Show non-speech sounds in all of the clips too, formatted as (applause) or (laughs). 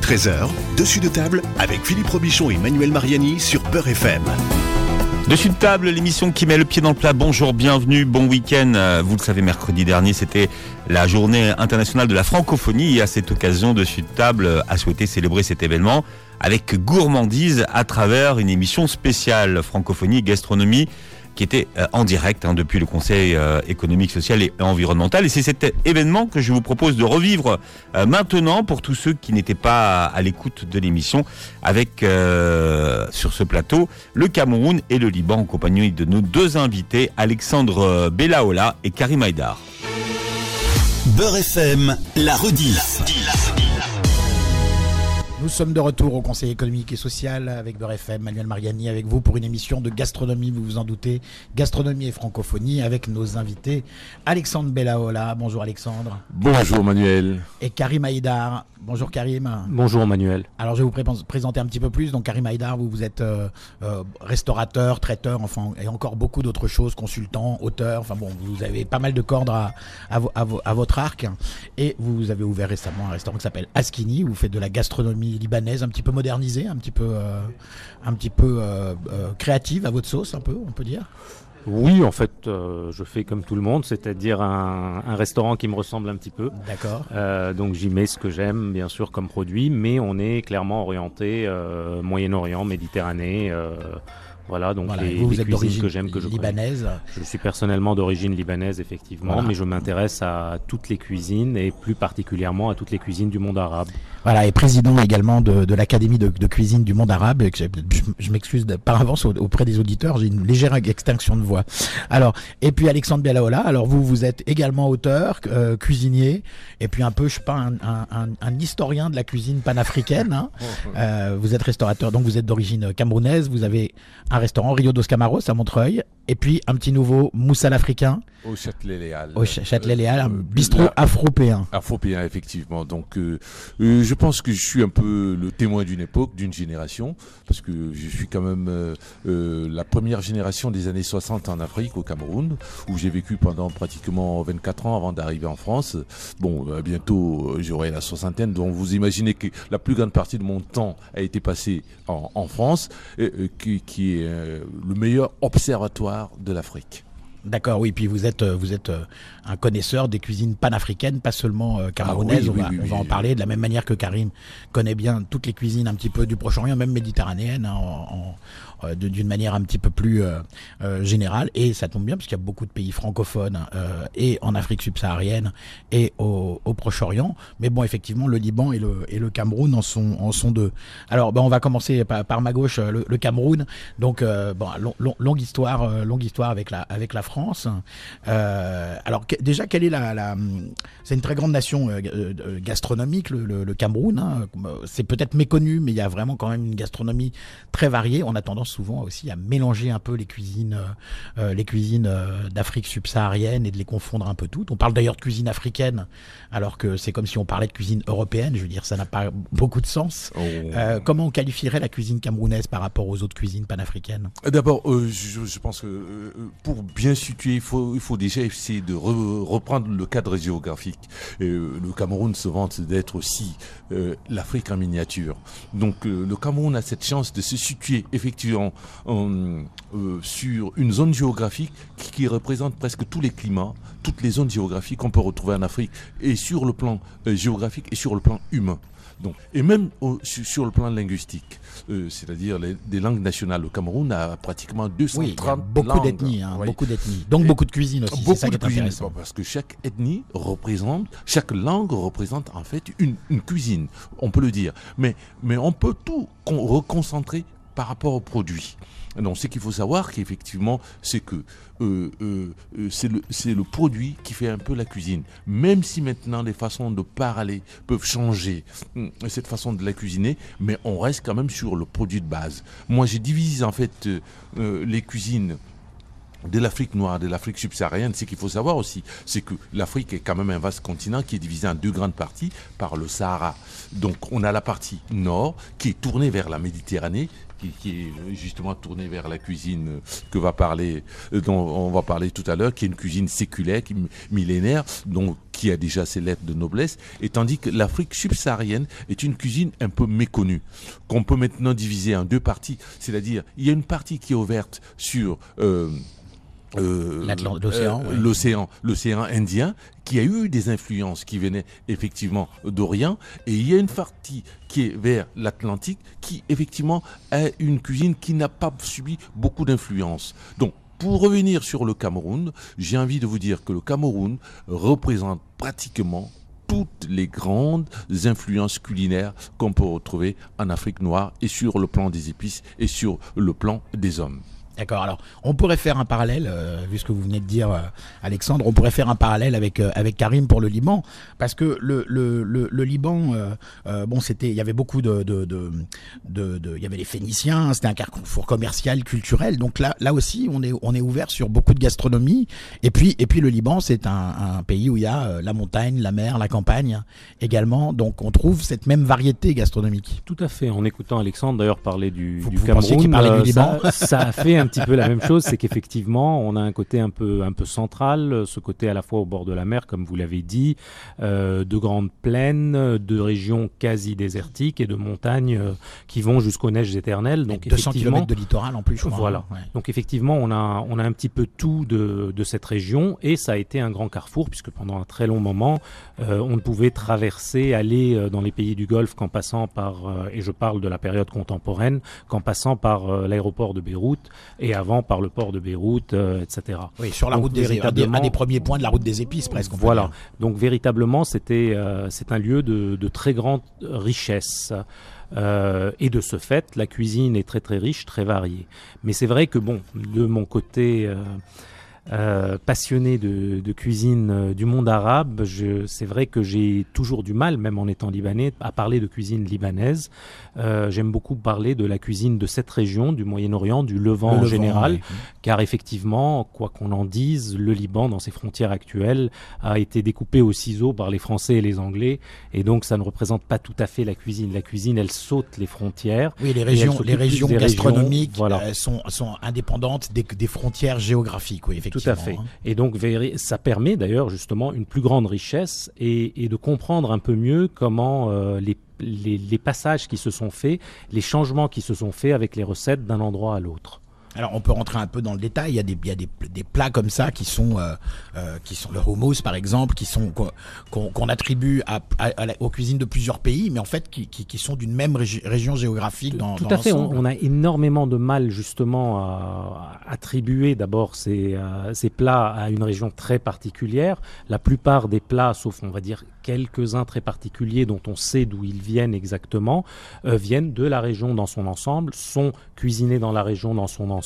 13h, dessus de table avec Philippe Robichon et Manuel Mariani sur Beurre FM. Dessus de table, l'émission qui met le pied dans le plat. Bonjour, bienvenue, bon week-end. Euh, Vous le savez, mercredi dernier, c'était la journée internationale de la francophonie. Et à cette occasion, Dessus de table euh, a souhaité célébrer cet événement avec gourmandise à travers une émission spéciale francophonie et gastronomie qui était euh, en direct hein, depuis le Conseil euh, économique, social et environnemental. Et c'est cet événement que je vous propose de revivre euh, maintenant pour tous ceux qui n'étaient pas à l'écoute de l'émission avec sur ce plateau le Cameroun et le Liban en compagnie de nos deux invités Alexandre Bellaola et Karim Haïdar. Beurre FM, la rediff. Nous sommes de retour au Conseil économique et social avec Beurre FM, Manuel Mariani avec vous pour une émission de gastronomie, vous vous en doutez, gastronomie et francophonie avec nos invités Alexandre Bellaola, bonjour Alexandre, Bonjour Manuel. et Karim Haïdar. Bonjour Karim. Bonjour Manuel. Alors je vais vous pré- présenter un petit peu plus. Donc Karim Haïdar, vous, vous êtes euh, euh, restaurateur, traiteur, enfin et encore beaucoup d'autres choses, consultant, auteur. Enfin bon, vous avez pas mal de cordes à, à, vo- à vo- à votre arc. Et vous avez ouvert récemment un restaurant qui s'appelle Askini. Où vous faites de la gastronomie libanaise, un petit peu modernisée, un petit peu, euh, un petit peu euh, euh, créative à votre sauce, un peu, on peut dire. Oui, en fait, euh, je fais comme tout le monde, c'est-à-dire un, un restaurant qui me ressemble un petit peu. D'accord. Euh, donc j'y mets ce que j'aime, bien sûr, comme produit, mais on est clairement orienté euh, Moyen-Orient, Méditerranée. voilà, donc Voilà. les, vous, vous les êtes cuisines d'origine que j'aime, que je libanaise. Je suis personnellement d'origine libanaise, effectivement, Voilà. mais je m'intéresse à toutes les cuisines et plus particulièrement à toutes les cuisines du monde arabe. Voilà, et président également de, de l'Académie de, de cuisine du monde arabe. Je, je m'excuse par avance au- auprès des auditeurs, j'ai une légère extinction de voix. Alors, et puis Alexandre Bellaola, alors vous, vous êtes également auteur, euh, cuisinier, et puis un peu, je sais pas, un, un, un- un historien de la cuisine panafricaine. hein. (laughs) Euh, vous êtes restaurateur, donc vous êtes d'origine camerounaise, vous avez un restaurant Rio dos Camaros à Montreuil, et puis un petit nouveau moussal africain Au Châtelet-Léal. au Ch- Châtelet-Léal, un Euh, bistrot afropéen. Afropéen, effectivement. Donc, euh, euh, je pense que je suis un peu le témoin d'une époque, d'une génération, parce que je suis quand même euh, euh, la première génération des années 60 en Afrique, au Cameroun, où j'ai vécu pendant pratiquement 24 ans avant d'arriver en France. Bon, euh, bientôt, j'aurai la soixantaine, donc vous imaginez que la plus grande partie de mon temps a été passée en, France, qui, est le meilleur observatoire de l'Afrique. D'accord, oui, puis vous êtes, euh, vous êtes euh, un connaisseur des cuisines panafricaines, pas seulement euh, camerounaises. Ah oui, on va, oui, oui, on va oui. en parler de la même manière que Karim connaît bien toutes les cuisines un petit peu du Proche-Orient, même méditerranéenne, hein, d'une manière un petit peu plus euh, euh, générale. Et ça tombe bien parce qu'il y a beaucoup de pays francophones euh, et en Afrique subsaharienne et au, Proche-Orient. Mais bon, effectivement, le Liban et le, et le Cameroun en sont, en sont deux. Alors, ben, on va commencer par, ma gauche, euh, le, Cameroun. Donc, euh, bon, long- long- longue histoire, euh, longue histoire avec la, avec la France. Euh, alors, déjà, quelle est la, c'est une très grande nation euh, euh, euh, gastronomique, le Cameroun. hein. C'est peut-être méconnu, mais il y a vraiment quand même une gastronomie très variée. On a tendance souvent aussi à mélanger un peu les cuisines, euh, euh, les cuisines euh, d'Afrique subsaharienne et de les confondre un peu toutes. On parle d'ailleurs de cuisine africaine, alors que c'est comme si on parlait de cuisine européenne. Je veux dire, ça n'a pas beaucoup de sens. Oh. Euh, comment on qualifierait la cuisine camerounaise par rapport aux autres cuisines panafricaines? D'abord, euh, je, je pense que pour bien situer, il faut, il faut déjà essayer de re- reprendre le cadre géographique. Le Cameroun se vante d'être aussi l'Afrique en miniature. Donc le Cameroun a cette chance de se situer effectivement en, euh, sur une zone géographique qui, qui représente presque tous les climats, toutes les zones géographiques qu'on peut retrouver en Afrique, et sur le plan euh, géographique et sur le plan humain. Donc, et même au- sur, sur le plan linguistique, euh, c'est-à-dire des langues nationales. Le Cameroun a pratiquement Oui, il y a 230 beaucoup langues. d'ethnies, hein, Oui. beaucoup d'ethnies. Donc Et beaucoup de cuisine aussi. C'est Beaucoup ça qui de est cuisine, intéressant. parce que chaque ethnie représente, chaque langue représente en fait une, une cuisine, on peut le dire. Mais, mais on peut tout con- reconcentrer par rapport au produit. Donc, ce qu'il faut savoir, qu'effectivement, c'est que euh, euh, euh, c'est le, produit qui fait un peu la cuisine. Même si maintenant les façons de parler peuvent changer, hum, cette façon de la cuisiner, mais on reste quand même sur le produit de base. Moi, j'ai divisé en fait les cuisines de l'Afrique noire, de l'Afrique subsaharienne, ce qu'il faut savoir aussi, c'est que l'Afrique est quand même un vaste continent qui est divisé en deux grandes parties par le Sahara. Donc on a la partie nord qui est tournée vers la Méditerranée qui, est justement tournée vers la cuisine que va parler, dont on va parler tout à l'heure, qui est une cuisine séculaire, qui, millénaire, qui a déjà ses lettres de noblesse, et tandis que l'Afrique subsaharienne est une cuisine un peu méconnue, qu'on peut maintenant diviser en deux parties, c'est-à-dire il y a une partie qui est ouverte sur euh, euh, l'océan, euh, l'océan, l'océan Indien, qui a eu des influences qui venaient effectivement d'Orient, et il y a une partie qui est vers l'Atlantique, qui effectivement a une cuisine qui n'a pas subi beaucoup d'influence. Donc, pour revenir sur le Cameroun, j'ai envie de vous dire que le Cameroun représente pratiquement toutes les grandes influences culinaires qu'on peut retrouver en Afrique noire et sur le plan des épices et sur le plan des hommes. D'accord. Alors, on pourrait faire un parallèle, euh, vu ce que vous venez de dire, euh, Alexandre, on pourrait faire un parallèle avec euh, avec Karim pour le Liban, parce que le le, le, Liban, bon, c'était, il y avait beaucoup de de, de il y avait les Phéniciens, c'était un carrefour commercial, culturel. Donc là là aussi, on est on est ouvert sur beaucoup de gastronomie. Et puis et puis le Liban, c'est un, un, pays où il y a la montagne, la mer, la campagne également. Donc on trouve cette même variété gastronomique. Tout à fait. En écoutant Alexandre d'ailleurs parler du, du Cameroun, parlait du Liban. Ça, ça a fait un (laughs) petit peu la même chose, c'est qu'effectivement, on a un côté un peu, un peu central, ce côté à la fois au bord de la mer, comme vous l'avez dit, euh, de grandes plaines, de régions quasi désertiques et de montagnes euh, qui vont jusqu'aux neiges éternelles. Donc, 200 km de littoral en plus, je crois. Voilà. Hein, Donc effectivement, on a, on a un petit peu tout de, de cette région et ça a été un grand carrefour puisque pendant un très long moment, euh, on ne pouvait traverser, aller euh, dans les pays du Golfe qu'en passant par, euh, et je parle de la période contemporaine, qu'en passant par l'aéroport de Beyrouth et avant par le port de Beyrouth, euh, etc. Oui, sur la route des, un des, premiers points de la route des épices presque. Voilà. Donc véritablement, c'était euh, c'est un lieu de, de très grande richesse. Euh, et de ce fait, la cuisine est très très riche, très variée. Mais c'est vrai que bon, de mon côté euh, passionné de, de cuisine euh, du monde arabe, c'est vrai que j'ai toujours du mal, même en étant libanais, à parler de cuisine libanaise. Euh, J'aime beaucoup parler de la cuisine de cette région, du Moyen-Orient, du Levant en général, car effectivement, quoi qu'on en dise, le Liban, dans ses frontières actuelles, a été découpé au ciseau par les Français et les Anglais, et donc ça ne représente pas tout à fait la cuisine. La cuisine, elle saute les frontières. Oui, les régions, les régions gastronomiques voilà. Euh, sont, sont indépendantes des, des frontières géographiques, oui, effectivement. Tout à fait. Hein. Et donc, ça permet d'ailleurs justement une plus grande richesse et, et de comprendre un peu mieux comment euh, les, les, les passages qui se sont faits, les changements qui se sont faits avec les recettes d'un endroit à l'autre. Alors on peut rentrer un peu dans le détail. Il y a des, il y a des, des plats comme ça qui sont, euh, euh, qui sont le hummus par exemple, qui sont qu'on attribue à, à, à la, aux cuisines de plusieurs pays, mais en fait qui, qui, qui sont d'une même régi région géographique. Dans, Tout dans à fait. On, on, a énormément de mal justement à, attribuer d'abord ces, euh, ces plats à une région très particulière. La plupart des plats, sauf on va dire quelques-uns très particuliers dont on sait d'où ils viennent exactement, viennent de la région dans son ensemble, sont cuisinés dans la région dans son ensemble,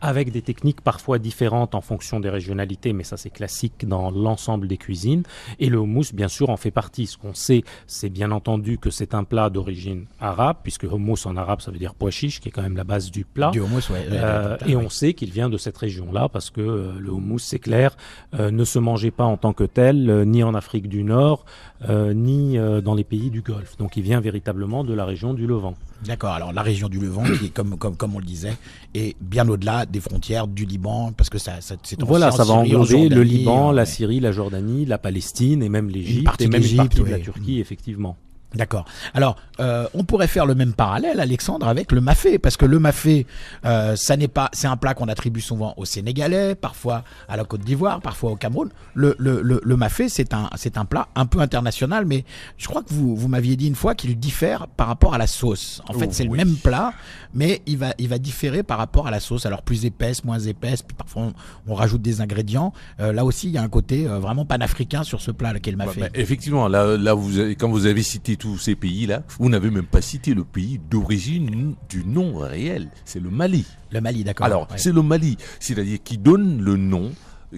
avec des techniques parfois différentes en fonction des régionalités, mais ça c'est classique dans l'ensemble des cuisines. Et le houmous, bien sûr, en fait partie. Ce qu'on sait, c'est bien entendu que c'est un plat d'origine arabe, puisque houmous en arabe, ça veut dire pois chiche, qui est quand même la base du plat. Du houmous, ouais, euh, et on sait qu'il vient de cette région-là, parce que euh, le houmous, c'est clair, euh, ne se mangeait pas en tant que tel, ni en Afrique du Nord, ni euh, dans les pays du Golfe. Donc il vient véritablement de la région du Levant. D'accord. Alors la région du Levant, qui est comme comme comme on le disait, est bien au-delà des frontières du Liban, parce que ça, ça c'est voilà, ça va englober le Liban, la Syrie, la Jordanie, la Palestine et même l'Égypte et même une partie de la Turquie, effectivement. D'accord. Alors, euh, on pourrait faire le même parallèle, Alexandre, avec le mafé, parce que le mafé, euh, ça n'est pas, c'est un plat qu'on attribue souvent aux Sénégalais, parfois à la Côte d'Ivoire, parfois au Cameroun. Le, le, le, le mafé, c'est un, c'est un plat un peu international, mais je crois que vous, vous m'aviez dit une fois qu'il diffère par rapport à la sauce. En fait, Oh, c'est oui. le même plat, mais il va, il va différer par rapport à la sauce. Alors plus épaisse, moins épaisse, puis parfois on, on rajoute des ingrédients. Euh, là aussi, il y a un côté euh, vraiment panafricain sur ce plat, lequel m'a Bah, fait. bah, effectivement, là, là vous avez- quand vous avez cité tous ces pays-là, vous n'avez même pas cité le pays d'origine du nom réel. C'est le Mali. Le Mali, d'accord. Alors, ouais. c'est le Mali, c'est-à-dire qui donne le nom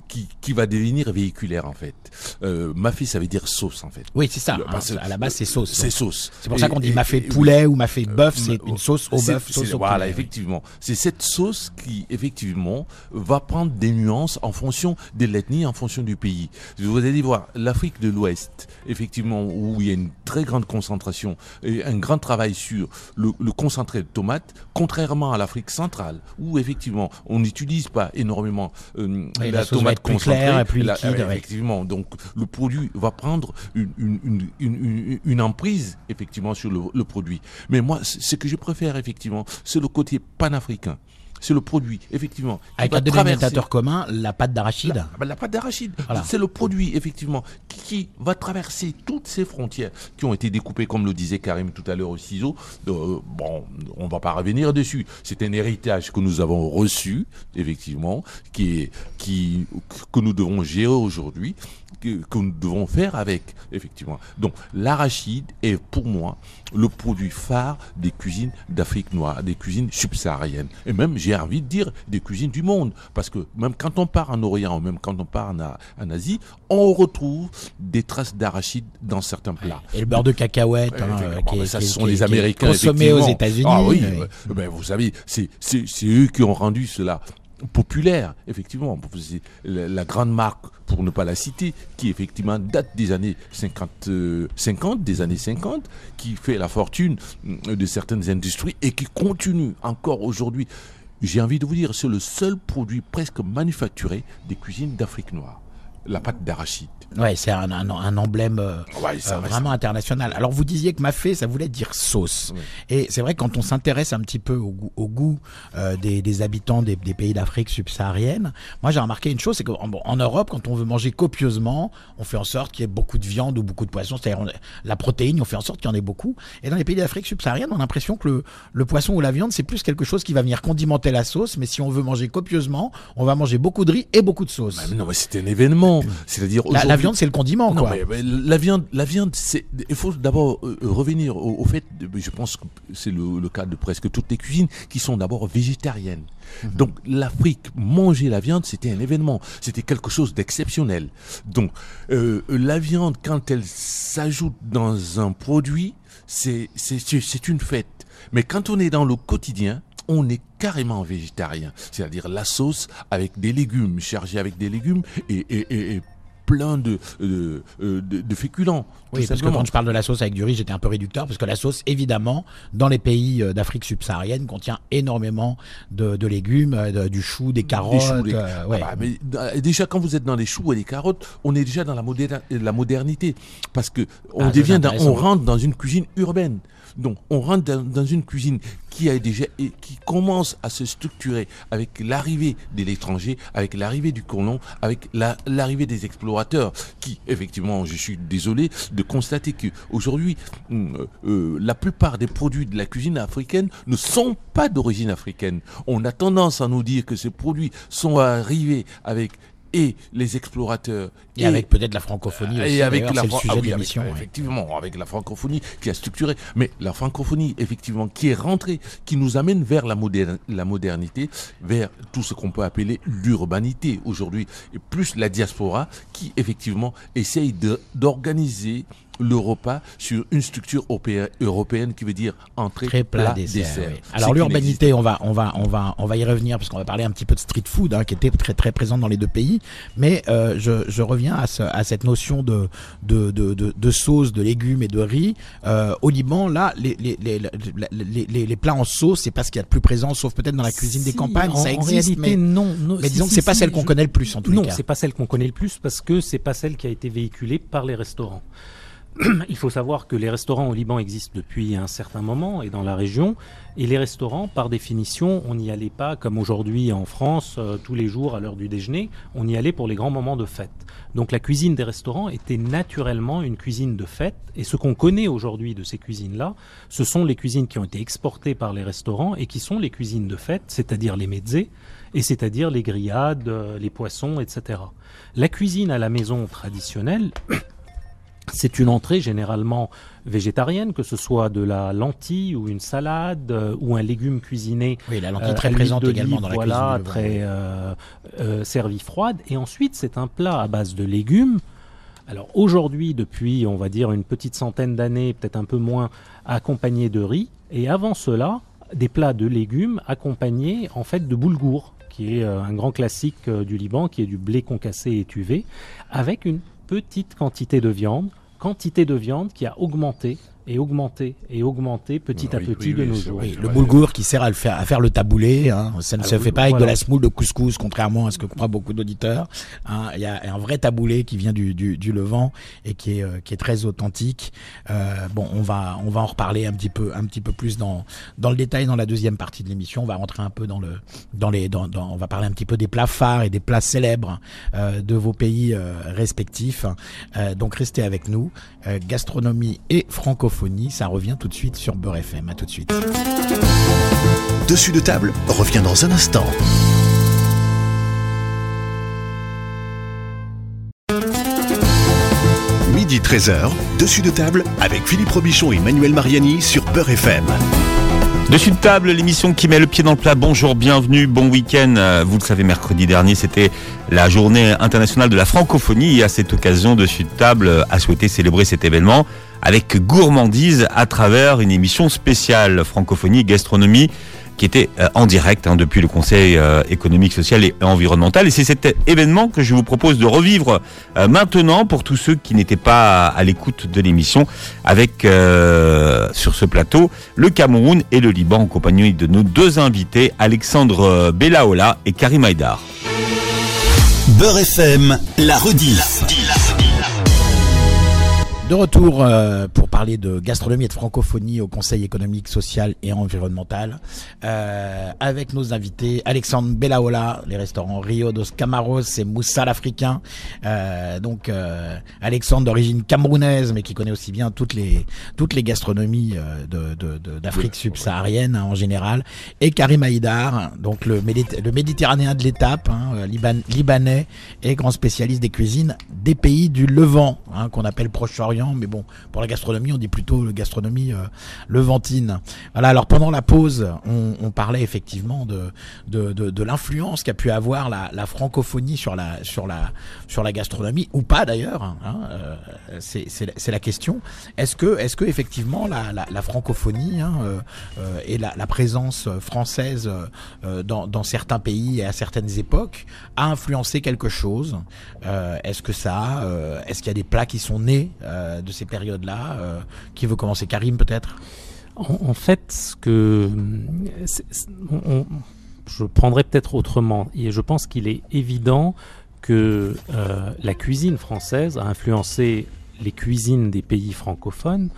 qui, qui va devenir véhiculaire en fait. Euh, mafé, ça veut dire sauce en fait. Oui, c'est ça. Le- hein, à la base, c'est sauce. C'est sauce. C'est pour Et- ça qu'on dit mafé et- poulet ou mafé bœuf, c'est Euh, une sauce au bœuf, c'est- sauce au Voilà, poulet. oui. effectivement. C'est cette sauce qui, effectivement, va prendre des nuances en fonction de l'ethnie, en fonction du pays. Vous allez voir, l'Afrique de l'Ouest, effectivement, où il y a une très grande concentration et un grand travail sur le, le concentré de tomates, contrairement à l'Afrique centrale, où effectivement on n'utilise pas énormément euh, Oui, la, la sauce va être plus et plus La- ouais. Effectivement, donc le produit va prendre une, une, une, une, emprise effectivement sur le, le produit. Mais moi, ce que je préfère effectivement, c'est le côté panafricain. C'est le produit, effectivement. Avec un dénominateur commun, la pâte d'arachide. la, bah, la pâte d'arachide, Voilà. c'est le produit effectivement qui, qui va traverser toutes ces frontières qui ont été découpées, comme le disait Karim tout à l'heure au ciseau. Euh, bon, on va pas revenir dessus. C'est un héritage que nous avons reçu, effectivement, qui est, qui, que nous devons gérer aujourd'hui, que, que nous devons faire avec, effectivement. Donc, l'arachide est pour moi le produit phare des cuisines d'Afrique noire, des cuisines subsahariennes, et même, j'ai envie de dire, des cuisines du monde. Parce que même quand on part en Orient, même quand on part en, en Asie, on retrouve des traces d'arachide dans certains plats. Et le beurre de cacahuète, hein, euh, qui ça, qui sont qui les Américains. consommé aux. États-Unis. Ah oui, oui. euh, ben, vous savez, c'est eux qui ont rendu cela populaire, effectivement. C'est la, grande marque, pour ne pas la citer, qui effectivement date des années 50, euh, 50, des années 50, qui fait la fortune euh, de certaines industries et qui continue encore aujourd'hui. J'ai envie de vous dire, c'est le seul produit presque manufacturé des cuisines d'Afrique noire. La pâte d'arachide. Ouais, c'est un, un, un emblème euh, Ouais, ça euh, vraiment international. Alors vous disiez que mafé, ça voulait dire sauce. Oui. Et c'est vrai quand on s'intéresse un petit peu au goût, au goût euh, des, des habitants des, des pays d'Afrique subsaharienne, moi j'ai remarqué une chose, c'est qu'en bon, en Europe, quand on veut manger copieusement, on fait en sorte qu'il y ait beaucoup de viande ou beaucoup de poisson, c'est-à-dire la protéine, on fait en sorte qu'il y en ait beaucoup. Et dans les pays d'Afrique subsaharienne, on a l'impression que le, le poisson ou la viande, c'est plus quelque chose qui va venir condimenter la sauce, mais si on veut manger copieusement, on va manger beaucoup de riz et beaucoup de sauce. Mais non, mais c'est un événement. (laughs) C'est-à-dire la viande, c'est le condiment, Non, quoi. mais, mais la viande, la viande, c'est. Il faut d'abord euh, revenir au, au fait. je pense que c'est le, le cas de presque toutes les cuisines qui sont d'abord végétariennes. Donc l'Afrique, manger la viande, c'était un événement. C'était quelque chose d'exceptionnel. Donc euh, la viande, quand elle s'ajoute dans un produit, c'est c'est c'est- c'est une fête. Mais quand on est dans le quotidien, on est carrément végétarien. C'est-à-dire la sauce avec des légumes, chargée avec des légumes et, et, et- et plein de, de, de, de féculents. Oui, parce que quand je parle de la sauce avec du riz, j'étais un peu réducteur, parce que la sauce, évidemment, dans les pays euh, d'Afrique subsaharienne, contient énormément de, de légumes, euh, de- du chou, des carottes. Des choux, des- euh, ouais. Ah bah, mais, euh, déjà, quand vous êtes dans les choux et les carottes, on est déjà dans la, modernité. Parce que on, Ah, devient dans- on rentre dans une cuisine urbaine. Donc, on rentre dans, une cuisine qui a déjà et qui commence à se structurer avec l'arrivée de l'étranger, avec l'arrivée du colon, avec la- l'arrivée des explorateurs. Qui, effectivement, je suis désolé de constater que aujourd'hui, hum, euh, la plupart des produits de la cuisine africaine ne sont pas d'origine africaine. On a tendance à nous dire que ces produits sont arrivés avec et les explorateurs Et avec peut-être la francophonie aussi. et avec la le sujet ah de oui, avec- l'émission. ouais. effectivement avec la francophonie qui a structuré mais la francophonie effectivement qui est rentrée qui nous amène vers la, moderne, la modernité vers tout ce qu'on peut appeler l'urbanité aujourd'hui et plus la diaspora qui effectivement essaye d'organiser le repas sur une structure européenne, européenne qui veut dire entrée, Très plat, plat, dessert. dessert. oui. Ce Alors l'urbanité, on va, on va, on va, on va y revenir parce qu'on va parler un petit peu de street food hein, qui était très très présent dans les deux pays. Mais euh, je, je reviens à, ce- à cette notion de de, de, de, de sauce, de légumes et de riz. Euh, au Liban, là, les les, les, les, les, les plats en sauce, c'est pas ce qu'il y a de plus présent, sauf peut-être dans la cuisine des campagnes, en- ça en existe. réalité, mais non, non, mais si, disons si, que c'est pas si, celle qu'on je- connaît le plus en tous non, les cas. c'est pas celle qu'on connaît le plus parce que c'est pas celle qui a été véhiculée par les restaurants. (clears throat) Il faut savoir que les restaurants au Liban existent depuis un certain moment et dans la région. Et les restaurants, par définition, on n'y allait pas comme aujourd'hui en France, euh, tous les jours à l'heure du déjeuner. On y allait pour les grands moments de fête. Donc la cuisine des restaurants était naturellement une cuisine de fête. Et ce qu'on connaît aujourd'hui de ces cuisines-là, ce sont les cuisines qui ont été exportées par les restaurants et qui sont les cuisines de fête, c'est-à-dire les mezzés, et c'est-à-dire les grillades, euh, les poissons, etc. La cuisine à la maison traditionnelle, (clears throat) c'est une entrée généralement végétarienne, que ce soit de la lentille ou une salade euh, ou un légume cuisiné Oui, la lentille euh, très présente également dans la voilà, cuisine. Levant. très euh, euh, servie froide. Et ensuite, c'est un plat à base de légumes. Alors aujourd'hui, depuis, on va dire, une petite centaine d'années, peut-être un peu moins, accompagné de riz. Et avant cela, des plats de légumes accompagnés en fait de boulgour, qui est euh, un grand classique du Liban, qui est du blé concassé et étuvé, avec une petite quantité de viande, quantité de viande qui a augmenté et augmenté et augmenté petit à petit oui, de oui, nos jours. le boulgour qui sert à, le faire, à faire le taboulé, hein. ça ne Ah se fait pas avec de la semoule de couscous, contrairement à ce que croient beaucoup d'auditeurs. hein. Il y a un vrai taboulé qui vient du, du, du Levant et qui est, euh, qui est très authentique. Euh, bon, on va, on va en reparler un petit peu, un petit peu plus dans, dans le détail dans la deuxième partie de l'émission. On va rentrer un peu dans le, dans les, dans, dans- on va parler un petit peu des plats phares et des plats célèbres euh, de vos pays euh, respectifs. Euh, donc restez avec nous. Euh, gastronomie et francophonie, ça revient tout de suite sur Beurre FM. À tout de suite. Dessus de table revient dans un instant. Midi 13h, dessus de table avec Philippe Robichon et Manuel Mariani sur Beurre FM. Dessus de table, l'émission qui met le pied dans le plat. Bonjour, bienvenue, bon week-end. Euh, Vous le savez, mercredi dernier, c'était la journée internationale de la francophonie. Et à cette occasion, Dessus de table euh, a souhaité célébrer cet événement avec gourmandise à travers une émission spéciale francophonie et gastronomie qui était euh, en direct hein, depuis le Conseil euh, économique, social et environnemental. Et c'est cet événement que je vous propose de revivre euh, maintenant pour tous ceux qui n'étaient pas à l'écoute de l'émission avec euh, sur ce plateau le Cameroun et le Liban en compagnie de nos deux invités Alexandre Bellaola et Karim Haïdar. Beurre FM, la rediffe. De retour euh, pour parler de gastronomie et de francophonie au Conseil économique, social et environnemental euh, avec nos invités Alexandre Bellaola, les restaurants Rio dos Camaros et Moussa l'Africain. Euh, donc Alexandre d'origine camerounaise mais qui connaît aussi bien toutes les toutes les gastronomies euh, de- de- de- d'Afrique subsaharienne hein, en général et Karim Haïdar, donc le, le méditerranéen de l'étape, hein, Liban- libanais et grand spécialiste des cuisines des pays du Levant, hein, qu'on appelle Proche-Orient, mais bon, pour la gastronomie, on dit plutôt gastronomie euh, levantine. Alors pendant la pause, on, parlait effectivement de, l'influence qu'a pu avoir la, francophonie sur la, gastronomie, ou pas d'ailleurs, hein, euh, c'est la- question. Est-ce que, effectivement la, francophonie hein, euh, et la, présence française dans, certains pays et à certaines époques a influencé quelque chose? Est-ce que ça, est-ce qu'il y a des plats qui sont nés de ces périodes-là euh, Qui veut commencer Karim peut-être? En, fait, ce que je prendrais peut-être autrement. Et je pense qu'il est évident que euh, la cuisine française a influencé les cuisines des pays francophones,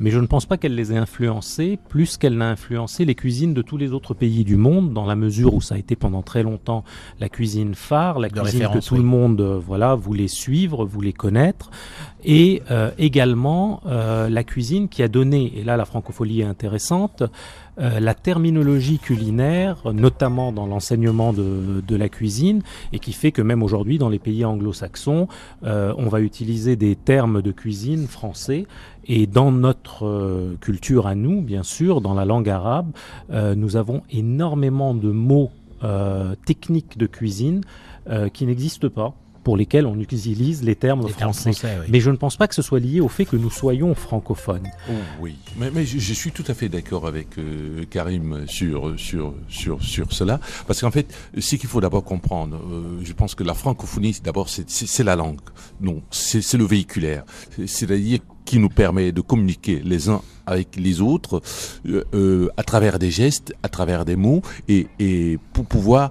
mais je ne pense pas qu'elle les ait influencées plus qu'elle n'a influencé les cuisines de tous les autres pays du monde, dans la mesure où ça a été pendant très longtemps la cuisine phare, la De cuisine que tout oui. le monde euh, voilà voulait suivre, voulait connaître, et euh, également euh, la cuisine qui a donné, et là la francophonie est intéressante, euh, la terminologie culinaire, notamment dans l'enseignement de, la cuisine, et qui fait que même aujourd'hui, dans les pays anglo-saxons, euh, on va utiliser des termes de cuisine français. Et dans notre euh, culture à nous, bien sûr, dans la langue arabe, nous avons énormément de mots techniques de cuisine qui n'existent pas, pour lesquels on utilise les termes Les termes français. oui. Mais je ne pense pas que ce soit lié au fait que nous soyons francophones. Oh, oui, mais, mais je, je suis tout à fait d'accord avec euh, Karim sur, sur, sur, sur cela, parce qu'en fait, ce qu'il faut d'abord comprendre, euh, je pense que la francophonie, d'abord, c'est- la langue, non, c'est le véhiculaire, C'est- c'est-à-dire qui nous permet de communiquer les uns avec les autres euh, euh, à travers des gestes, à travers des mots, et, et pour pouvoir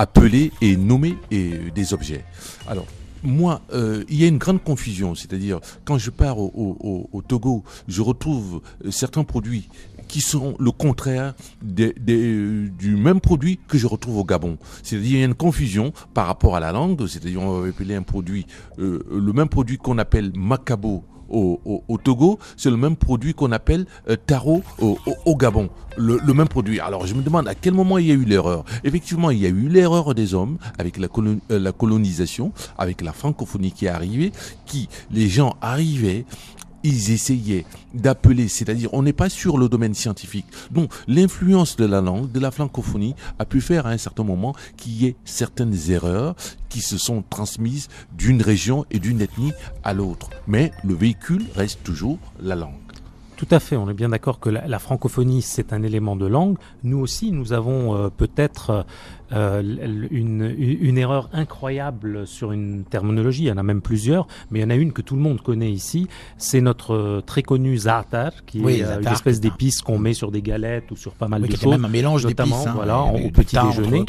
appeler et nommer et, des objets. Alors, moi, euh, il y a une grande confusion, c'est-à-dire quand je pars au, Togo, je retrouve euh, certains produits qui sont le contraire euh, du même produit que je retrouve au Gabon. C'est-à-dire il y a une confusion par rapport à la langue, c'est-à-dire on va appeler un produit, euh, le même produit qu'on appelle macabo au, Togo, c'est le même produit qu'on appelle euh, taro au, Gabon. Le, même produit. Alors je me demande à quel moment il y a eu l'erreur. Effectivement, il y a eu l'erreur des hommes avec la, euh, la colonisation, avec la francophonie qui est arrivée, qui les gens arrivaient ils essayaient d'appeler, c'est-à-dire on n'est pas sur le domaine scientifique. Donc l'influence de la langue, de la francophonie, a pu faire à un certain moment qu'il y ait certaines erreurs qui se sont transmises d'une région et d'une ethnie à l'autre. Mais le véhicule reste toujours la langue. Tout à fait, on est bien d'accord que la, francophonie, c'est un élément de langue. Nous aussi, nous avons euh, peut-être euh, une, une erreur incroyable sur une terminologie. Il y en a même plusieurs, mais il y en a une que tout le monde connaît ici. C'est notre euh, très connu za'atar, qui Oui, est euh, une espèce d'épice qu'on met sur des galettes ou sur pas mal Oui, de choses. même un mélange notamment, hein, voilà, au et petit déjeuner. ouais.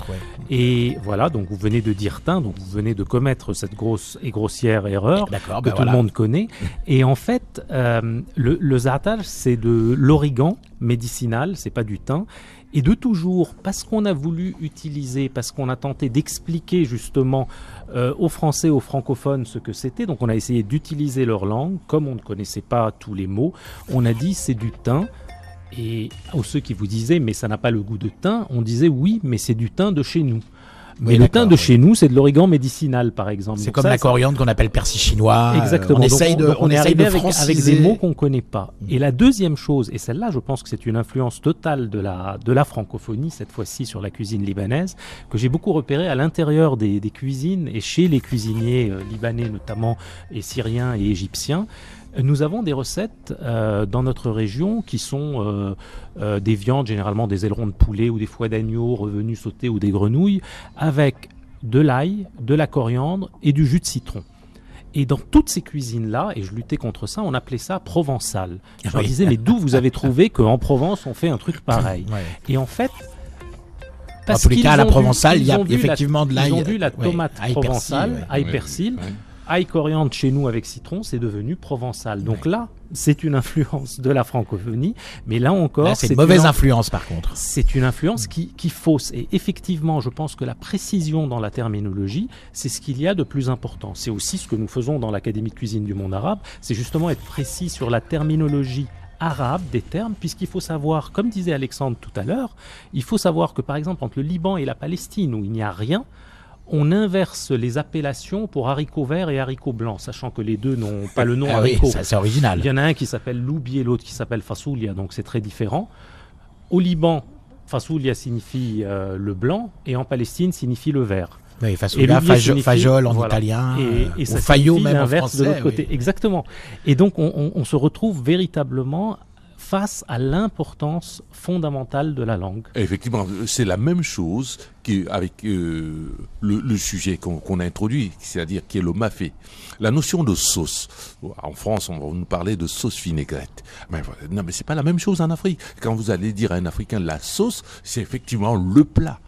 Et voilà, donc vous venez de dire teint, donc vous venez de commettre cette grosse et grossière erreur D'accord, que ben tout voilà. le monde connaît. Et en fait, euh, le, le za'atar, c'est de l'origan médicinal, c'est pas du thym. Et de toujours, parce qu'on a voulu utiliser, parce qu'on a tenté d'expliquer justement euh, aux Français, aux francophones ce que c'était, donc on a essayé d'utiliser leur langue, comme on ne connaissait pas tous les mots, on a dit c'est du thym. Et aux ceux qui vous disaient mais ça n'a pas le goût de thym, on disait oui mais c'est du thym de chez nous. Mais Oui, le thym de chez nous, c'est de l'origan médicinal, par exemple. C'est comme ça, la coriandre qu'on appelle persil chinois. Exactement. On Donc, essaye de, donc on est essaye arrivé de avec, avec des mots qu'on connaît pas. Mm. Et la deuxième chose, et celle-là, je pense que c'est une influence totale de la, de la francophonie, cette fois-ci sur la cuisine libanaise, que j'ai beaucoup repéré à l'intérieur des, des cuisines et chez les cuisiniers euh, libanais notamment, et syriens et égyptiens. Nous avons des recettes euh, dans notre région qui sont euh, euh, des viandes, généralement des ailerons de poulet ou des foies d'agneau revenus sautés ou des grenouilles, avec de l'ail, de la coriandre et du jus de citron. Et dans toutes ces cuisines-là, et je luttais contre ça, on appelait ça provençal. Je leur disais, mais d'où vous avez trouvé (laughs) qu'en Provence, on fait un truc pareil? Ouais. Et en fait, En tous les cas, à la provençale, il y a effectivement de l'ail. Ils ont vu la ouais, tomate ail provençale, persil, ouais. ail Ouais, persil, ouais. Ail coriandre chez nous avec citron, c'est devenu provençal. Donc là, c'est une influence de la francophonie, mais là encore, c'est une mauvaise une influence par contre. c'est une influence qui, qui fausse. Et effectivement, je pense que la précision dans la terminologie, c'est ce qu'il y a de plus important. C'est aussi ce que nous faisons dans l'Académie de cuisine du monde arabe, c'est justement être précis sur la terminologie arabe des termes, puisqu'il faut savoir, comme disait Alexandre tout à l'heure, il faut savoir que par exemple entre le Liban et la Palestine, où il n'y a rien, on inverse les appellations pour haricots verts et haricots blancs, sachant que les deux n'ont pas le nom Ah oui, haricot. c'est original. Il y en a un qui s'appelle loubi et l'autre qui s'appelle fasoulia, donc c'est très différent. Au Liban, fasoulia signifie euh, le blanc et en Palestine signifie le vert. Oui, Et l'oublier fajo- signifie- fajol en voilà. italien, et, euh, et ou ça fayo signifie même en l'inverse de français. l'autre côté. Exactement. Et donc on, on- on se retrouve véritablement face à l'importance fondamentale de la langue. Effectivement, c'est la même chose qu'avec euh, le, sujet qu'on a introduit, c'est-à-dire qui est le mafé. La notion de sauce. En France, on va nous parler de sauce vinaigrette. Mais non, mais c'est pas la même chose en Afrique. Quand vous allez dire à un Africain la sauce, c'est effectivement le plat.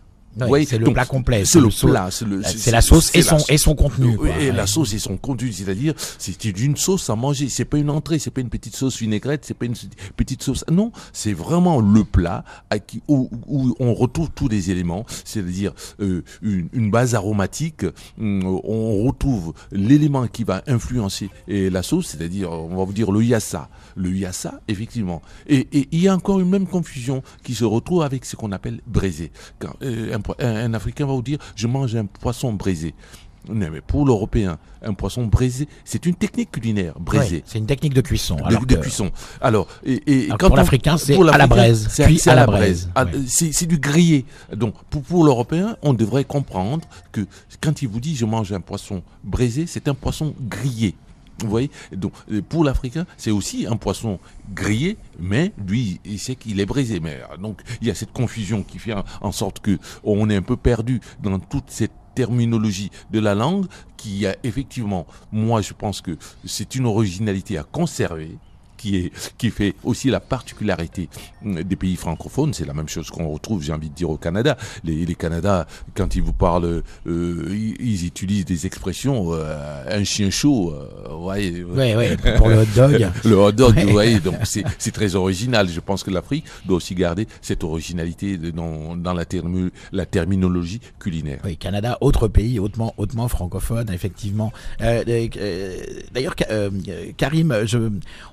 Ouais, c'est le plat complet. C'est le plat. C'est C'est la sauce et son, et son contenu. quoi. et Ouais. la sauce et son contenu, c'est-à-dire c'est une sauce à manger. C'est pas une entrée, c'est pas une petite sauce vinaigrette, c'est pas une petite sauce. Non, c'est vraiment le plat à qui, où, où on retrouve tous les éléments, c'est-à-dire euh, une, une base aromatique. hum, On retrouve l'élément qui va influencer et la sauce, c'est-à-dire on va vous dire le yassa. Le yassa, effectivement. Et, il y a encore une même confusion qui se retrouve avec ce qu'on appelle braisé. Quand euh, un, po- un- Africain va vous dire je mange un poisson braisé. Non, mais pour l'Européen, un poisson braisé, c'est une technique culinaire, braisé. C'est une technique de cuisson. De, alors de que- cuisson. Alors, et, et Alors quand pour l'Africain, c'est à la braise, c'est puis à la braise, Ah. C'est c'est du grillé. Donc, pour, pour l'Européen, on devrait comprendre que quand il vous dit je mange un poisson braisé, c'est un poisson grillé. Vous voyez Donc, euh, pour l'Africain, c'est aussi un poisson grillé, mais lui, il sait qu'il est braisé. Mais euh, donc, il y a cette confusion qui fait en, en sorte que on est un peu perdu dans toute cette terminologie de la langue qui a effectivement, moi je pense que c'est une originalité à conserver qui, est, qui fait aussi la particularité mm, des pays francophones. C'est la même chose qu'on retrouve, j'ai envie de dire, au Canada. Les, les Canada, quand ils vous parlent, euh, ils, ils utilisent des expressions, euh, un chien chaud, euh, ouais, Ouais, ouais, pour le hot dog. (laughs) le hot dog, vous voyez, donc c'est c'est très original. Je pense que l'Afrique doit aussi garder cette originalité dans, dans la, termi- la terminologie culinaire. Oui, Canada, autre pays hautement, hautement francophone, effectivement. Euh, euh, D'ailleurs, euh, Karim, je,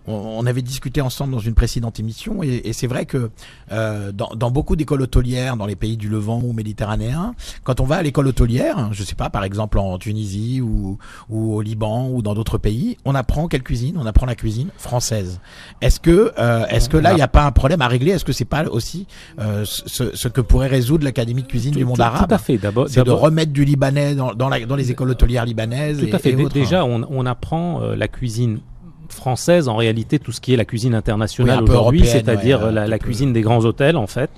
on, on avait discuté ensemble dans une précédente émission, et, et c'est vrai que euh, dans, dans beaucoup d'écoles hôtelières, dans les pays du Levant ou méditerranéens, quand on va à l'école hôtelière, je sais pas, par exemple en Tunisie ou, ou au Liban ou dans d'autres pays, on apprend quelle cuisine? On apprend la cuisine française. Est-ce que, euh, est-ce que là, il n'y a pas un problème à régler? Est-ce que c'est pas aussi euh, ce, ce que pourrait résoudre l'Académie de cuisine du monde tout, arabe tout à fait. D'abord, c'est de remettre du libanais dans, dans, la- dans les écoles hôtelières libanaises. Tout et- à fait. et autres. Déjà, on, on apprend la cuisine française, en réalité, tout ce qui est la cuisine internationale Oui, aujourd'hui, c'est-à-dire ouais, un la, cuisine des grands hôtels, en fait.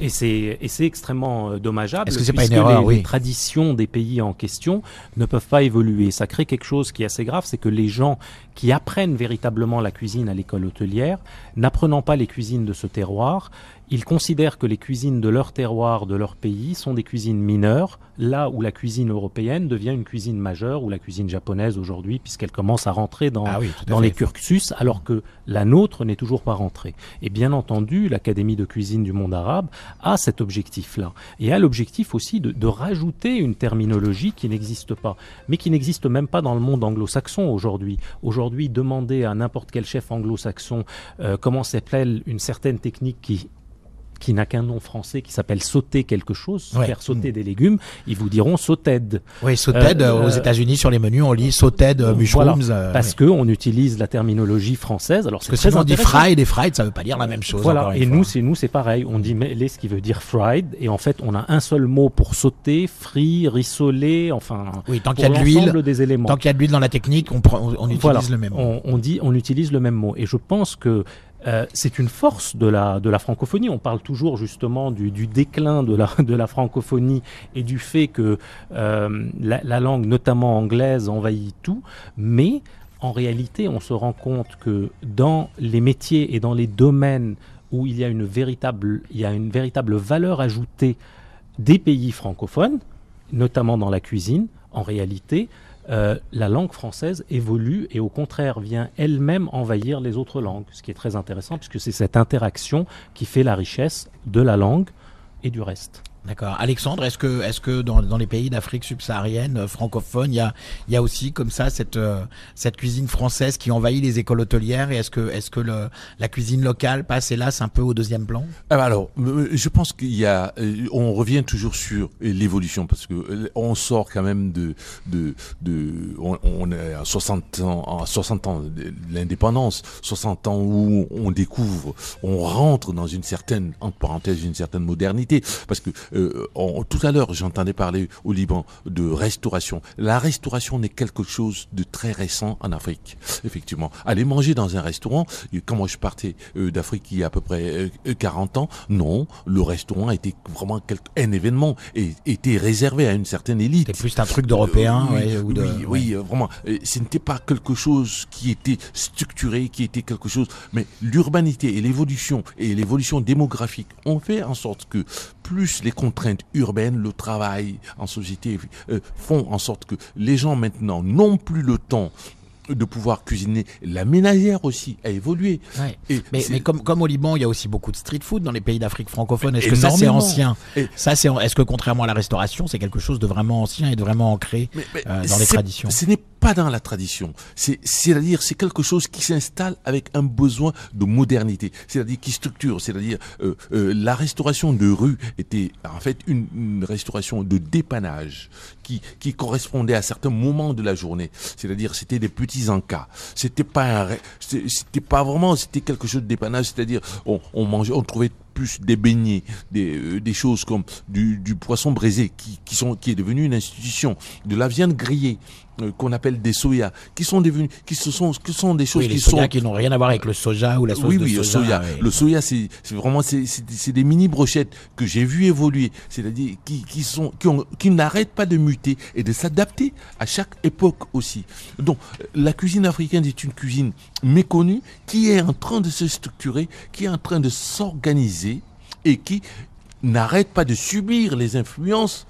Et c'est et c'est extrêmement euh, dommageable. Est-ce que c'est pas une puisque erreur, les, oui. les traditions des pays en question ne peuvent pas évoluer. Ça crée quelque chose qui est assez grave, c'est que les gens qui apprennent véritablement la cuisine à l'école hôtelière, n'apprenant pas les cuisines de ce terroir, ils considèrent que les cuisines de leur terroir, de leur pays, sont des cuisines mineures, là où la cuisine européenne devient une cuisine majeure, ou la cuisine japonaise aujourd'hui, puisqu'elle commence à rentrer dans, Ah oui, dans les cursus, alors que la nôtre n'est toujours pas rentrée. Et bien entendu, l'Académie de cuisine du monde arabe a cet objectif-là. Et a l'objectif aussi de, de rajouter une terminologie qui n'existe pas, mais qui n'existe même pas dans le monde anglo-saxon aujourd'hui. Aujourd'hui, demander à n'importe quel chef anglo-saxon euh, comment s'appelle une certaine technique qui qui n'a qu'un nom français qui s'appelle sauter quelque chose, Ouais. faire sauter des légumes, ils vous diront sauted. Oui, sauted Euh, euh, aux euh, États-Unis sur les menus, on lit sauted Voilà, mushrooms. parce que on utilise la terminologie française. Alors Parce c'est que très sinon on dit fried et fried, ça veut pas dire la même chose. Voilà, et nous, c'est nous, c'est pareil. On dit mêler, ce qui veut dire fried, et en fait, on a un seul mot pour sauter, frit, rissoler, enfin, oui, tant qu'il y a de l'huile, l'ensemble des éléments. tant qu'il y a de l'huile dans la technique, on, prend, on, on utilise Voilà, le même. mot. On, on dit, on utilise le même mot, et je pense que euh, c'est une force de la de la francophonie. On parle toujours justement du, du déclin de la de la francophonie et du fait que euh, la, la langue, notamment anglaise, envahit tout, mais en réalité, on se rend compte que dans les métiers et dans les domaines où il y a une véritable, il y a une véritable valeur ajoutée des pays francophones, notamment dans la cuisine, en réalité, euh, la langue française évolue et au contraire vient elle-même envahir les autres langues, ce qui est très intéressant puisque c'est cette interaction qui fait la richesse de la langue et du reste. D'accord. Alexandre, est-ce que, est-ce que dans, dans les pays d'Afrique subsaharienne, euh, francophone, il y a, y a aussi comme ça cette, euh, cette cuisine française qui envahit les écoles hôtelières et est-ce que, est-ce que le, la cuisine locale passe hélas un peu au deuxième plan? Ah bah Alors, euh, je pense qu'il y a, on revient toujours sur l'évolution parce que on sort quand même de, de, de, on est à 60 ans, à 60 ans de l'indépendance, 60 ans où on découvre, on rentre dans une certaine, entre parenthèses, une certaine modernité, parce que euh, on- tout à l'heure j'entendais parler au Liban de restauration. La restauration n'est quelque chose de très récent en Afrique, effectivement. Aller manger dans un restaurant, quand moi je partais euh, d'Afrique il y a à peu près euh, 40 ans, non, le restaurant était vraiment quelque, un événement et était réservé à une certaine élite. C'est plus un truc d'européen Euh, oui, ouais, ou de, oui, oui, euh, vraiment. Euh, Ce n'était pas quelque chose qui était structuré, qui était quelque chose. Mais l'urbanité et l'évolution et l'évolution démographique ont fait en sorte que plus les contraintes urbaines, le travail en société euh, font en sorte que les gens maintenant n'ont plus le temps de pouvoir cuisiner. La ménagère aussi a évolué. Ouais. Et Mais, comme, comme au Liban, il y a aussi beaucoup de street food dans les pays d'Afrique francophone. Est-ce que ça c'est ancien Et- Ça c'est est-ce que contrairement à la restauration, c'est quelque chose de vraiment ancien et de vraiment ancré Mais- mais euh, dans les traditions? Ce n'est pas dans la tradition. C'est, c'est-à-dire, c'est quelque chose qui s'installe avec un besoin de modernité. C'est-à-dire qui structure. C'est-à-dire, euh, euh, la restauration de rue était en fait une, une restauration de dépannage qui, qui correspondait à certains moments de la journée. C'est-à-dire, c'était des petits encas. C'était pas c'était pas vraiment, c'était quelque chose de dépannage. C'est-à-dire, on, on mangeait, on trouvait plus des beignets, des, euh, des choses comme du, du poisson braisé qui, qui, sont, qui est devenu une institution, de la viande grillée euh, qu'on appelle des soya, qui sont devenus, qui se sont, qui sont des choses Oui, les qui soya sont qui n'ont rien à voir avec le soja ou la sauce oui, de oui, le soja. soya. ouais. Le soya, c'est c'est vraiment c'est des- mini brochettes que j'ai vu évoluer, c'est-à-dire qui qui sont qui ont qui n'arrêtent pas de muter et de s'adapter à chaque époque aussi. Donc euh, la cuisine africaine est une cuisine méconnue qui est en train de se structurer, qui est en train de s'organiser et qui n'arrête pas de subir les influences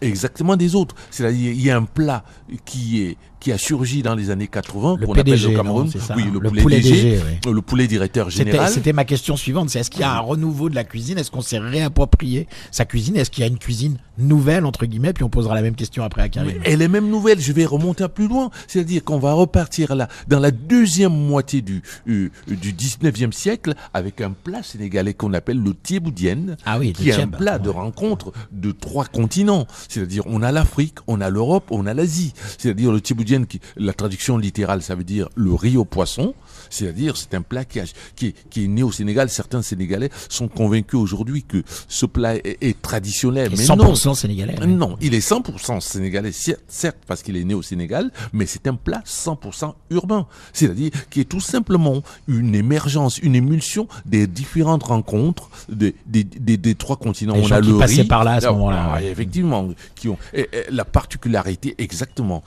exactement des autres. C'est-à-dire il y a un plat qui est qui a surgi dans les années 80 Le qu'on appelle le Cameroun. oui, hein. le, Le poulet, poulet DG, DG, oui. euh, le poulet directeur général. c'était ma question suivante, c'est est-ce qu'il y a un renouveau de la cuisine? Est-ce qu'on s'est réapproprié sa cuisine? Est-ce qu'il y a une cuisine nouvelle entre guillemets? Puis on posera la même question après à Karim. Elle est même nouvelle, je vais remonter à plus loin. C'est-à-dire qu'on va repartir là, dans la deuxième moitié du, euh, du 19e siècle, avec un plat sénégalais qu'on appelle le thieboudienne, Ah oui, qui est un plat de ouais. rencontre de trois continents. C'est-à-dire, on a l'Afrique, on a l'Europe, on a l'Asie. C'est-à-dire, le thieboudienne, la traduction littérale, ça veut dire le riz au poisson. C'est-à-dire, c'est un plat qui, a- qui, est, qui est né au Sénégal. Certains Sénégalais sont convaincus aujourd'hui que ce plat est, est traditionnel. Et mais 100% non. sénégalais. oui. Non, il est 100% sénégalais, cer- certes parce qu'il est né au Sénégal, mais c'est un plat 100% urbain. C'est-à-dire qui est tout simplement une émergence, une émulsion des différentes rencontres des, des, des, des trois continents. On gens a qui le riz, par là à ce moment-là, ah, ouais. Effectivement, qui ont et- et la particularité exactement.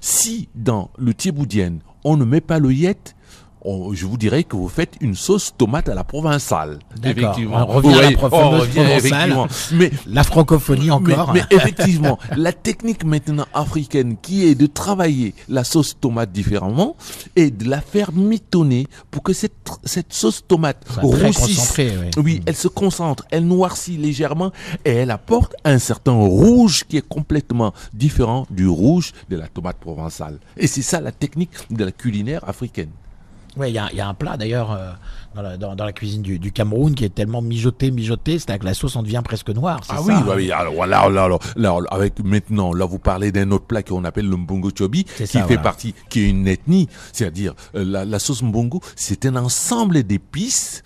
Si dans le thieboudienne, on ne met pas le yet, on- je vous dirais que vous faites une sauce tomate à la provençale. Effectivement. On revient à la Oui, pro- on fameuse revient, provençale. (laughs) Mais La francophonie encore. mais, mais effectivement, la technique maintenant africaine qui est de travailler la sauce tomate différemment et de la faire mitonner pour que cette, cette sauce tomate très roussisse. oui. Oui, elle se concentre, elle noircit légèrement et elle apporte un certain rouge qui est complètement différent du rouge de la tomate provençale. Et c'est ça la technique de la culinaire africaine. Ouais, il y y a un plat d'ailleurs euh, dans, la, dans, dans la cuisine du, du Cameroun qui est tellement mijoté, mijoté, c'est-à-dire que la sauce en devient presque noire. Ah ça, oui, hein oui, alors là, là, là, là, avec maintenant, là vous parlez d'un autre plat qu'on appelle le mbongo chobi, qui ça, fait voilà. partie, qui est une ethnie, c'est-à-dire euh, la, la sauce mbongo, c'est un ensemble d'épices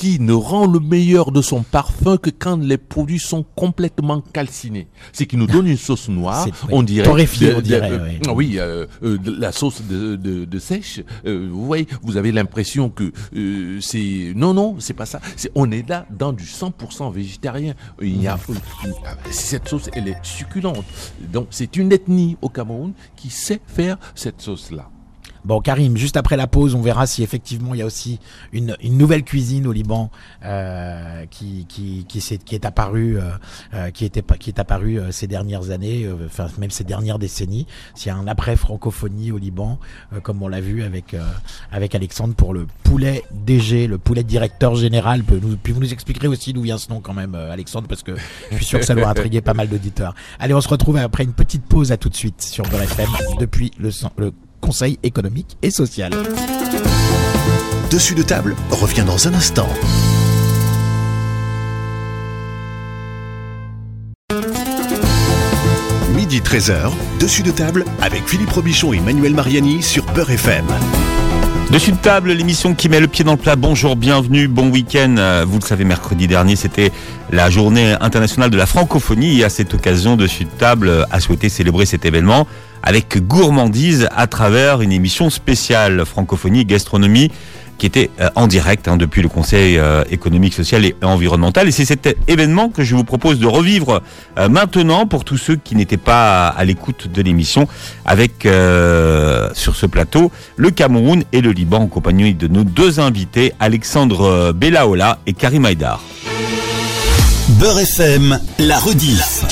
qui ne rend le meilleur de son parfum que quand les produits sont complètement calcinés. C'est qui nous donne une sauce (laughs) noire, on dirait. torréfiée, on dirait, euh, oui. oui, euh, euh, la sauce de, de, de sèche. euh, vous voyez, vous avez l'impression que c'est non, non, c'est pas ça. On est là dans du 100% végétarien. Il y a cette sauce, elle est succulente. Donc c'est une ethnie au Cameroun qui sait faire cette sauce là. Bon, Karim, juste après la pause, on verra si effectivement il y a aussi une, une nouvelle cuisine au Liban euh, qui, qui, qui, est apparue, euh, euh, qui, était, qui est ces dernières années, enfin même ces dernières décennies. S'il y a un après francophonie au Liban, comme on l'a vu avec avec Alexandre pour le poulet DG, le poulet directeur général. Puis vous nous expliquerez aussi d'où vient ce nom quand même, Alexandre, parce que je suis sûr que ça doit intriguer pas mal d'auditeurs. Allez, on se retrouve après une petite pause. À tout de suite sur Beurre FM depuis le, le Conseil économique et social. Dessus de table revient dans un instant. Midi 13h, dessus de table avec Philippe Robichon et Manuel Mariani sur Beurre FM. Dessus de table, l'émission qui met le pied dans le plat. Bonjour, bienvenue, bon week-end. Euh, Vous le savez, mercredi dernier, c'était la journée internationale de la francophonie. Et à cette occasion, Dessus de table euh, a souhaité célébrer cet événement avec gourmandise à travers une émission spéciale francophonie et gastronomie qui était euh, en direct hein, depuis le Conseil euh, économique, social et environnemental. Et c'est cet événement que je vous propose de revivre euh, maintenant pour tous ceux qui n'étaient pas à l'écoute de l'émission avec euh, sur ce plateau le Cameroun et le Liban en compagnie de nos deux invités Alexandre Bellaola et Karim Haïdar. Beurre FM, la rediff.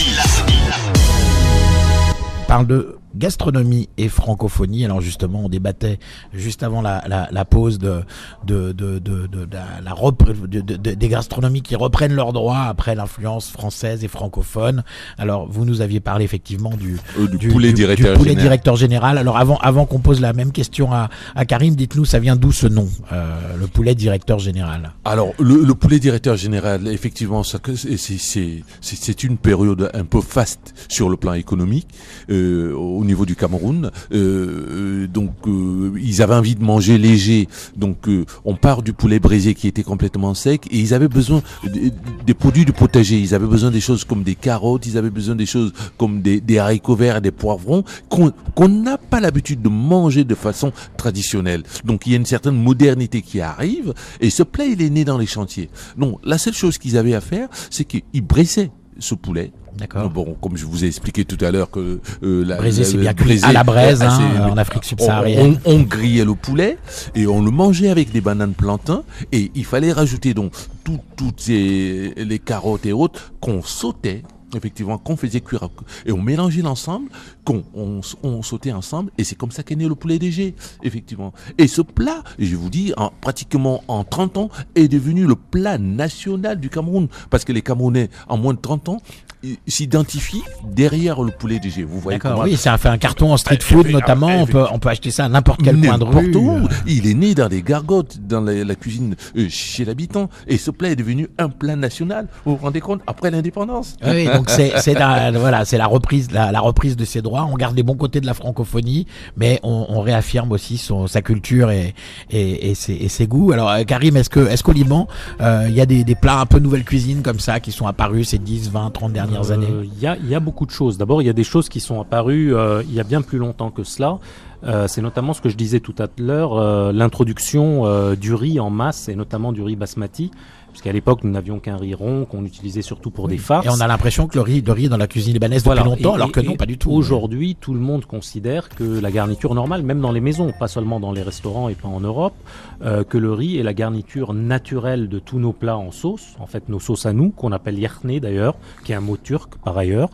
On parle de gastronomie et francophonie. Alors justement, on débattait juste avant la, la, la pause de, de, de, de, de- de la repr- de- de- de- des gastronomies qui reprennent leurs droits après l'influence française et francophone. Alors vous nous aviez parlé effectivement du, Euh, du poulet directeur poulet général. directeur général. Alors avant, avant qu'on pose la même question à, à Karim, dites-nous, ça vient d'où ce nom, euh, le poulet directeur général? Alors, le, le poulet directeur général, effectivement, c'est- une période un peu faste sur le plan économique euh, au niveau du Cameroun. Euh, euh, donc, euh, ils avaient envie de manger léger. Donc, euh, on part du poulet braisé qui était complètement sec et ils avaient besoin de- des produits du potager. Ils avaient besoin des choses comme des carottes, ils avaient besoin des choses comme des, haricots verts des poivrons qu'on n'a pas l'habitude de manger de façon traditionnelle. Donc, il y a une certaine modernité qui arrive et ce plat, il est né dans les chantiers. Non, la seule chose qu'ils avaient à faire, c'est qu'ils bressaient ce poulet. D'accord. Bon, comme je vous ai expliqué tout à l'heure que euh, la, Braisé, c'est bien cuit à la braise, euh, hein, en Afrique on, subsaharienne. on- on grillait le poulet et on le mangeait avec des bananes plantains et il fallait rajouter donc tout- toutes ces, les carottes et autres qu'on sautait effectivement qu'on faisait cuire et on mélangeait l'ensemble qu'on on, on sautait ensemble et c'est comme ça qu'est né le poulet DG effectivement et ce plat je vous dis en, pratiquement en 30 ans est devenu le plat national du Cameroun parce que les Camerounais en moins de 30 ans euh, s'identifie derrière le poulet DG. Vous voyez D'accord, comment oui, ça a fait un carton en street Eh, food eh, notamment. On peut, on peut acheter ça à n'importe quel coin de N'importe rue. où. Il est né dans des gargotes, dans la, la cuisine euh, chez l'habitant. Et ce plat est devenu un plat national. Vous vous rendez compte Après l'indépendance. Oui, donc c'est c'est la (laughs) voilà, c'est la reprise la, la reprise de ses droits. On garde les bons côtés de la francophonie, mais on, réaffirme aussi sa culture et ses, goûts. Alors euh, Karim, est-ce qu'au Liban euh, il y a des, plats un peu nouvelle cuisine comme ça qui sont apparus ces 10, 20, 30 dernières Euh, années Il y, a, il y a beaucoup de choses. D'abord, il y a des choses qui sont apparues euh, il y a bien plus longtemps que cela. Euh, c'est notamment ce que je disais tout à l'heure, euh, l'introduction euh, du riz en masse et notamment du riz basmati. Puisqu'à l'époque, nous n'avions qu'un riz rond qu'on utilisait surtout pour des farces. Et on a l'impression que le riz, le riz est dans la cuisine libanaise Voilà. depuis longtemps, Et- alors que et- non, pas du tout. Aujourd'hui, tout le monde considère que la garniture normale, même dans les maisons, pas seulement dans les restaurants et pas en Europe, euh, que le riz est la garniture naturelle de tous nos plats en sauce, en fait nos sauces à nous, qu'on appelle yerné d'ailleurs, qui est un mot turc par ailleurs.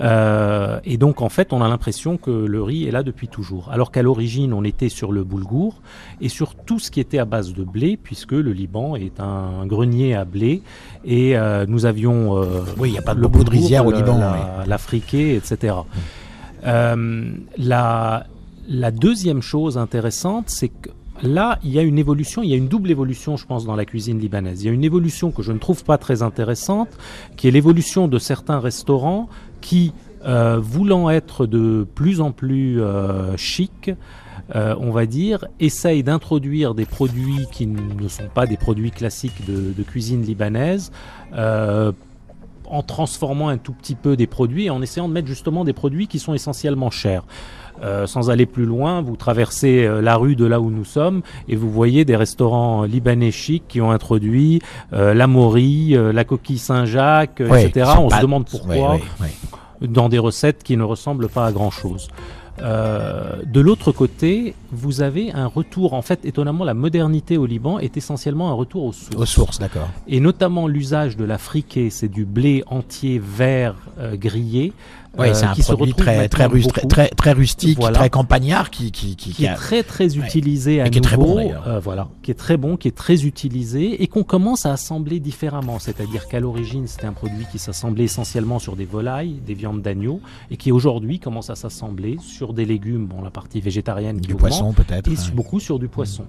Euh, et donc en fait, on a l'impression que le riz est là depuis toujours, alors qu'à l'origine, on était sur le boulgour et sur tout ce qui était à base de blé, puisque le Liban est un grenier à blé et euh, nous avions euh, Oui, il y a pas le beaucoup de rizières au Liban. oui. l'afriqué, etc. Euh, la, la deuxième chose intéressante, c'est que là, il y a une évolution, il y a une double évolution, je pense, dans la cuisine libanaise. Il y a une évolution que je ne trouve pas très intéressante, qui est l'évolution de certains restaurants qui, euh, voulant être de plus en plus euh, chic, euh, on va dire, essayent d'introduire des produits qui ne sont pas des produits classiques de, de cuisine libanaise, euh, en transformant un tout petit peu des produits et en essayant de mettre justement des produits qui sont essentiellement chers. Euh, sans aller plus loin, vous traversez euh, la rue de là où nous sommes et vous voyez des restaurants libanais chics qui ont introduit euh, la la coquille Saint-Jacques, etc. On se demande pourquoi dans des recettes qui ne ressemblent pas à grand chose. Euh, de l'autre côté, vous avez un retour. En fait, étonnamment, la modernité au Liban est essentiellement un retour aux sources. Aux sources, d'accord. Et notamment l'usage de la friquée, c'est du blé entier vert euh, grillé. Oui, euh, c'est un qui produit très, très, rustique, Voilà. très campagnard, qui, qui, qui, qui est a- très très utilisé à Et qui est très bon, euh, voilà, qui est très bon, qui est très utilisé et qu'on commence à assembler différemment. C'est-à-dire qu'à l'origine c'était un produit qui s'assemblait essentiellement sur des volailles, des viandes d'agneau, et qui aujourd'hui commence à s'assembler sur des légumes, bon la partie végétarienne du poisson peut-être. et ouais. beaucoup sur du poisson.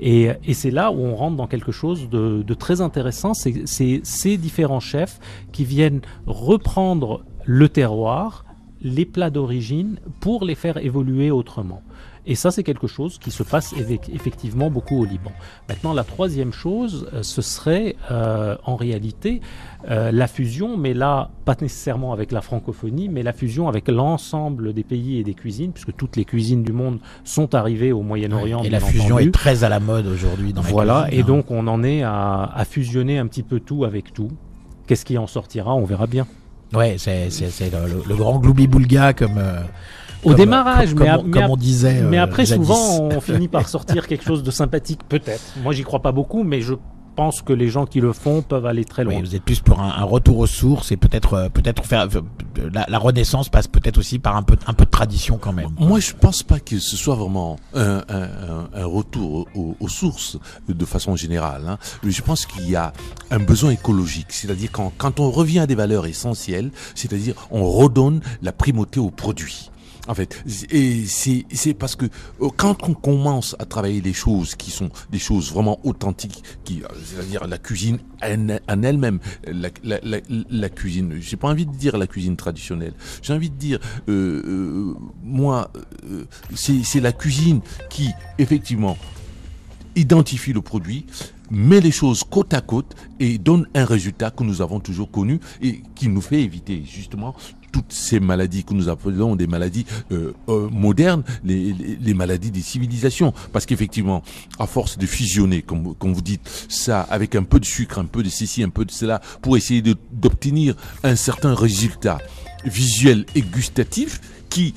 Et, et c'est là où on rentre dans quelque chose de, de très intéressant, c'est ces différents chefs qui viennent reprendre le terroir, les plats d'origine, pour les faire évoluer autrement. Et ça, c'est quelque chose qui se passe effectivement beaucoup au Liban. Maintenant, la troisième chose, euh, ce serait euh, en réalité euh, la fusion, mais là, pas nécessairement avec la francophonie, mais la fusion avec l'ensemble des pays et des cuisines, puisque toutes les cuisines du monde sont arrivées au Moyen-Orient. et la fusion entendu. est très à la mode aujourd'hui dans Voilà, et hein. donc on en est à, à fusionner un petit peu tout avec tout. Qu'est-ce qui en sortira On verra bien. Ouais, c'est le, grand gloubi-boulga comme euh, Au comme- démarrage, comme, mais, comme, mais comme a- on disait. mais euh, après, jadis. souvent, on (laughs) finit par sortir quelque chose de sympathique, peut-être. Moi, j'y crois pas beaucoup, mais je pense que les gens qui le font peuvent aller très loin. Oui, vous êtes plus pour un, un retour aux sources et peut-être euh, peut-être faire euh, la, la renaissance passe peut-être aussi par un peu un peu de tradition quand même. Moi, je pense pas que ce soit vraiment un, un- un- un retour aux, aux sources de façon générale. hein. Je pense qu'il y a un besoin écologique, c'est-à-dire quand, quand on revient à des valeurs essentielles, c'est-à-dire on redonne la primauté au produit. En fait, et c'est parce que euh, quand on commence à travailler les choses qui sont des choses vraiment authentiques, qui, euh, c'est-à-dire la cuisine en, elle-même, la, cuisine, j'ai pas envie de dire la cuisine traditionnelle, j'ai envie de dire, euh, moi, c'est la cuisine qui, effectivement, identifie le produit, met les choses côte à côte et donne un résultat que nous avons toujours connu et qui nous fait éviter justement toutes ces maladies que nous appelons des maladies euh, euh, modernes, les, maladies des civilisations. Parce qu'effectivement, à force de fusionner, comme, vous dites, ça avec un peu de sucre, un peu de ceci, un peu de cela, pour essayer d'obtenir un certain résultat visuel et gustatif qui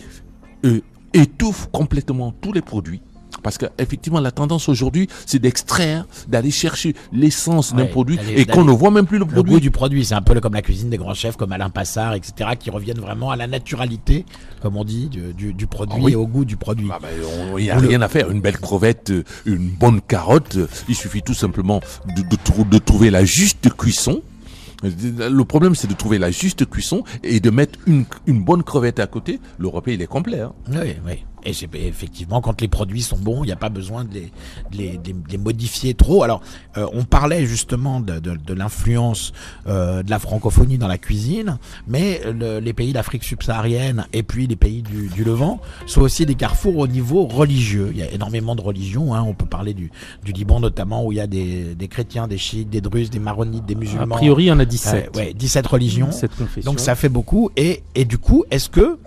euh, étouffe complètement tous les produits. Parce qu'effectivement, la tendance aujourd'hui, c'est d'extraire, d'aller chercher l'essence d'un produit et qu'on ne voit même plus le Le produit. goût du produit, c'est un peu comme la cuisine des grands chefs comme Alain Passard, etc., qui reviennent vraiment à la naturalité, comme on dit, du, du, du produit Ah oui. et au goût du produit. Ah ben, Il n'y a le- rien à faire. Une belle crevette, euh, une bonne carotte, euh, il suffit tout simplement de, de trou- de trouver la juste cuisson Le problème, c'est de trouver la juste cuisson et de mettre une, une bonne crevette à côté. Le repas, il est complet. Hein. Oui, oui. Et effectivement quand les produits sont bons, il n'y a pas besoin de les, de les, de les modifier trop. Alors, euh, on parlait justement de, de, de l'influence euh, de la francophonie dans la cuisine, mais le, les pays d'Afrique subsaharienne et puis les pays du, du, Levant sont aussi des carrefours au niveau religieux. Il y a énormément de religions. Hein. On peut parler du, du Liban notamment où il y a des, des chrétiens, des chiites, des druzes, des maronites, des musulmans. A priori, il y en a 17. Euh, ouais, 17 religions. 17 confessions. Donc ça fait beaucoup. Et, et du coup, est-ce que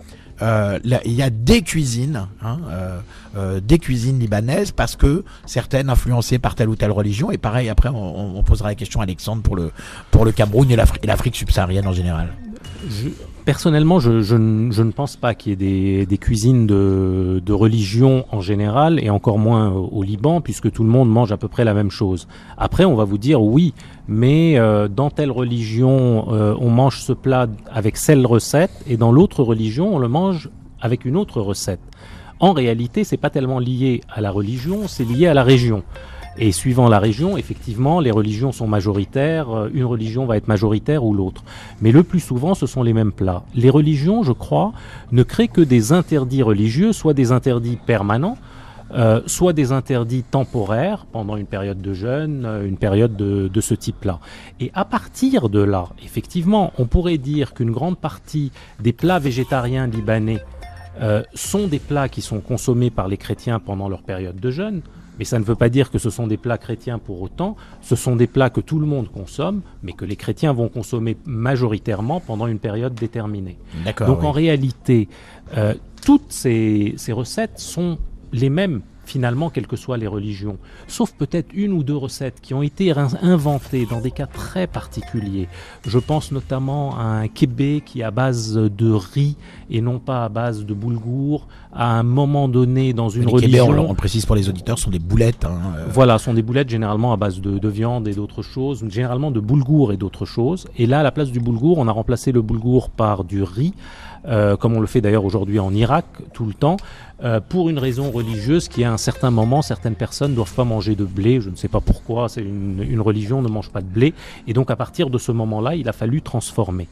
il y a des cuisines, hein, euh, euh, des cuisines libanaises, parce que certaines influencées par telle ou telle religion. Et pareil, après, on, posera la question à Alexandre pour le, pour le Cameroun et l'Afrique subsaharienne en général. Personnellement, je, je, ne pense pas qu'il y ait des, des cuisines de, de, religion en général, et encore moins au Liban, puisque tout le monde mange à peu près la même chose. Après, on va vous dire oui, mais euh, dans telle religion, euh, on mange ce plat avec celle recette, et dans l'autre religion, on le mange avec une autre recette. En réalité, c'est pas tellement lié à la religion, c'est lié à la région. Et suivant la région, effectivement, les religions sont majoritaires, euh, une religion va être majoritaire ou l'autre. Mais le plus souvent, ce sont les mêmes plats. Les religions, je crois, ne créent que des interdits religieux, soit des interdits permanents, euh, soit des interdits temporaires pendant une période de jeûne, euh, une période de, de ce type-là. Et à partir de là, effectivement, on pourrait dire qu'une grande partie des plats végétariens libanais euh, sont des plats qui sont consommés par les chrétiens pendant leur période de jeûne. Mais ça ne veut pas dire que ce sont des plats chrétiens pour autant. Ce sont des plats que tout le monde consomme, mais que les chrétiens vont consommer majoritairement pendant une période déterminée. Donc oui. en réalité, euh, toutes ces, ces recettes sont les mêmes finalement, quelles que soient les religions, sauf peut-être une ou deux recettes qui ont été inventées dans des cas très particuliers. Je pense notamment à un kébé qui est à base de riz et non pas à base de boulgour, à un moment donné dans une les religion. Kébé, on, précise pour les auditeurs, sont des boulettes. Hein, euh... Voilà, sont des boulettes généralement à base de, de viande et d'autres choses, généralement de boulgour et d'autres choses. Et là, à la place du boulgour, on a remplacé le boulgour par du riz. Euh, comme on le fait d'ailleurs aujourd'hui en Irak tout le temps, euh, pour une raison religieuse qui à un certain moment, certaines personnes ne doivent pas manger de blé, je ne sais pas pourquoi, c'est une, une religion ne mange pas de blé, et donc à partir de ce moment-là, il a fallu transformer.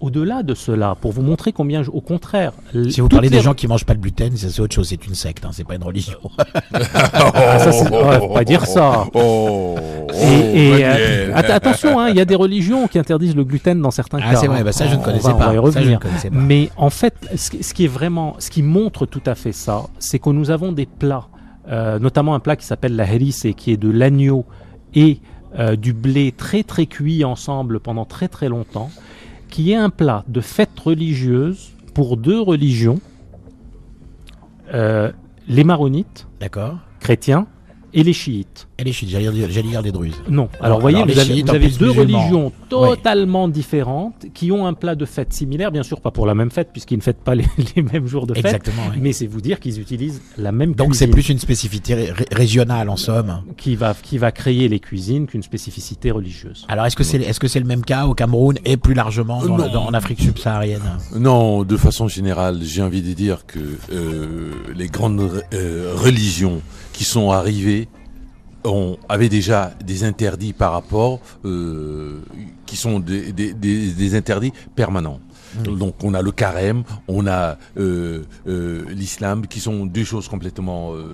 Au-delà de cela, pour vous montrer combien, au contraire, si vous parlez des gens qui mangent pas de gluten, c'est autre chose, c'est une secte, hein, c'est pas une religion. (laughs) ah, ça, ouais, faut pas dire ça. Oh, et, et euh, att attention, il hein, y a des religions qui interdisent le gluten dans certains ah, cas. c'est vrai, bah ça je ne connaissais on va, pas. Mais en fait, ce, qui est vraiment, ce qui montre tout à fait ça, c'est que nous avons des plats, euh, notamment un plat qui s'appelle la herisse et qui est de l'agneau et euh, du blé très très cuit ensemble pendant très très longtemps qui est un plat de fête religieuse pour deux religions, euh, les maronites, chrétiens, et les chiites. Et les chiites, j'allais dire, dire, des druzes. Non. Alors, alors voyez, alors, vous avez, chiites, vous avez deux musulmans. religions totalement oui. différentes qui ont un plat de fête similaire, bien sûr pas pour la même fête puisqu'ils ne fêtent pas les, (laughs) les, mêmes jours de fête. Exactement. Oui. Mais c'est vous dire qu'ils utilisent la même Donc c'est plus une spécificité ré régionale en somme. Qui va, qui va créer les cuisines qu'une spécificité religieuse. Alors est-ce que c'est est -ce c'est le même cas au Cameroun et plus largement dans, dans, en Afrique subsaharienne? Non, de façon générale, j'ai envie de dire que euh, les grandes euh, religions qui sont arrivées on avait déjà des interdits par rapport euh, qui sont des interdits permanents. Mmh. Donc on a le carême, on a euh, euh, l'islam, qui sont deux choses complètement euh,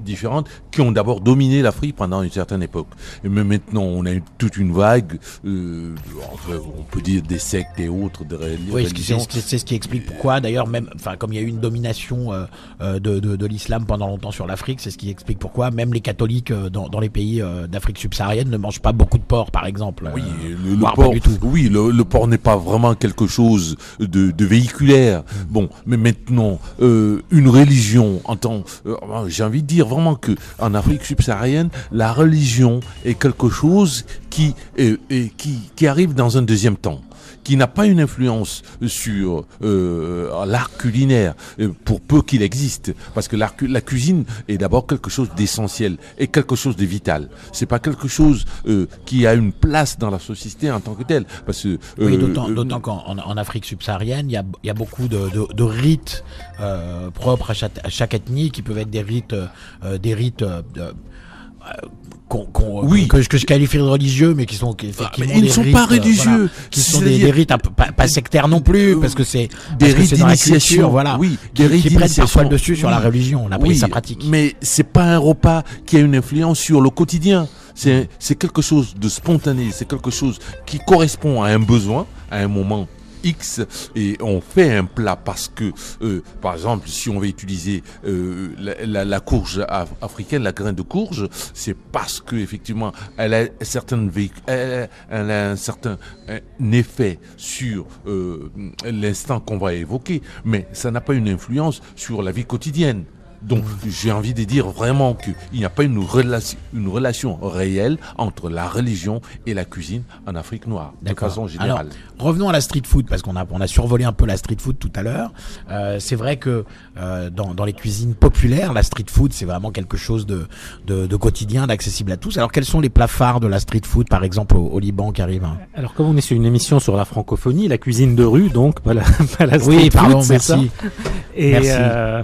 différentes, qui ont d'abord dominé l'Afrique pendant une certaine époque. Mais maintenant on a toute une vague, on peut dire des sectes et autres, de oui, religions. C'est ce qui explique pourquoi, d'ailleurs, même, enfin, comme il y a eu une domination de, de, de l'islam pendant longtemps sur l'Afrique, c'est ce qui explique pourquoi même les catholiques dans, dans les pays d'Afrique subsaharienne ne mangent pas beaucoup de porc, par exemple. Oui, le, le porc, oui, le, le porc n'est pas vraiment quelque chose chose de, de véhiculaire. Bon, mais maintenant, euh, une religion, en tant, euh, j'ai envie de dire vraiment que en Afrique subsaharienne, la religion est quelque chose qui, euh, qui, qui arrive dans un deuxième temps qui n'a pas une influence sur euh, l'art culinaire, pour peu qu'il existe, parce que la, la cuisine est d'abord quelque chose d'essentiel et quelque chose de vital. C'est pas quelque chose euh, qui a une place dans la société en tant que tel, parce que euh, oui, d'autant qu'en en Afrique subsaharienne, il y a, y a beaucoup de, de, de rites propres à chaque, à chaque, ethnie qui peuvent être des rites, des rites qu'on- qu'on- Oui. que, que je qualifie de religieux, mais qui sont qui, mais ils ne sont rites, pas euh, religieux. voilà, qui sont des, rites un peu pas, pas sectaires non plus, parce que c'est des rites d'initiation, voilà, oui, qui, rites qui prennent parfois le dessus sur la religion. On a pris Oui, sa pratique. Mais c'est pas un repas qui a une influence sur le quotidien. C'est c'est quelque chose de spontané, c'est quelque chose qui correspond à un besoin, à un moment X, et on fait un plat parce que, euh, par exemple, si on veut utiliser euh, la, courge af- africaine, la graine de courge, c'est parce que effectivement, elle a certaines elle, elle a un certain effet sur euh, l'instant qu'on va évoquer, mais ça n'a pas une influence sur la vie quotidienne. Donc, j'ai envie de dire vraiment qu'il n'y a pas une relation, une relation réelle entre la religion et la cuisine en Afrique noire, de façon générale. Alors, revenons à la street food parce qu'on a on a survolé un peu la street food tout à l'heure. Euh, c'est vrai que euh, dans, dans les cuisines populaires, la street food c'est vraiment quelque chose de, de, de quotidien, d'accessible à tous. Alors quels sont les plats phares de la street food par exemple au, au Liban qui arrive hein Alors comme on est sur une émission sur la francophonie, la cuisine de rue, donc pas la, (laughs) pas la street Oui, food, pardon, ça merci. Et Merci. euh,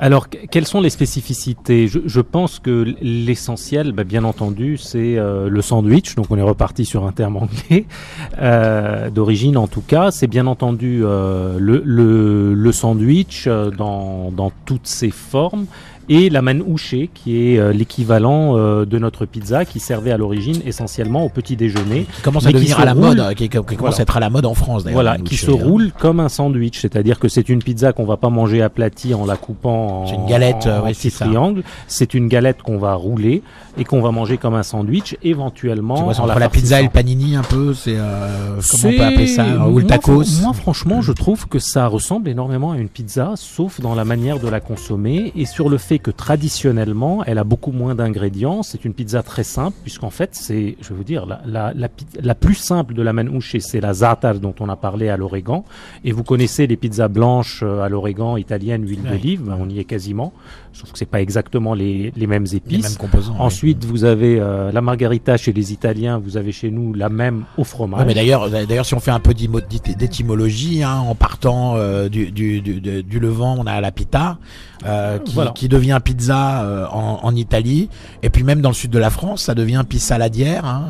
alors, que- quelles sont les spécificités? Je, pense que l'essentiel, bah, bien entendu, c'est euh, le sandwich. Donc, on est reparti sur un terme anglais (laughs) euh, d'origine, en tout cas. C'est bien entendu euh, le, sandwich dans toutes ses formes. Et la manouché, qui est euh, l'équivalent euh, de notre pizza, qui servait à l'origine essentiellement au petit déjeuner. Qui commence à devenir à la roule. mode, qui, qui commence Voilà. à être à la mode en France d'ailleurs. Voilà, qui se hein. roule comme un sandwich, c'est-à-dire que c'est une pizza qu'on va pas manger aplatie en la coupant en, une galette, euh, en ouais, petits triangles. C'est une galette qu'on va rouler et qu'on va manger comme un sandwich, éventuellement Tu vois, c'est en la la pizza et le panini un peu, c'est euh, comment on peut appeler ça Ou moi, le tacos Moi, franchement, je trouve que ça ressemble énormément à une pizza, sauf dans la manière de la consommer et sur le fait que traditionnellement, elle a beaucoup moins d'ingrédients. C'est une pizza très simple, puisqu'en fait, c'est, je vais vous dire, la, la, la, pi- la plus simple de la manouche, c'est la za'atar dont on a parlé à l'origan. Et vous connaissez les pizzas blanches euh, à l'origan italienne, huile d'olive, ben, on y est quasiment. Sauf que c'est pas exactement les, les mêmes les épices. mêmes composants. oui. Ensuite, vous avez euh, la margarita chez les Italiens, vous avez chez nous la même au fromage. Ouais, mais d'ailleurs, d'ailleurs, si on fait un peu d'étymologie, hein, en partant euh, du, du, du, Levant, on a la pita, euh, qui, Voilà. qui devient pizza en, en Italie, et puis même dans le sud de la France, ça devient pissaladière, hein,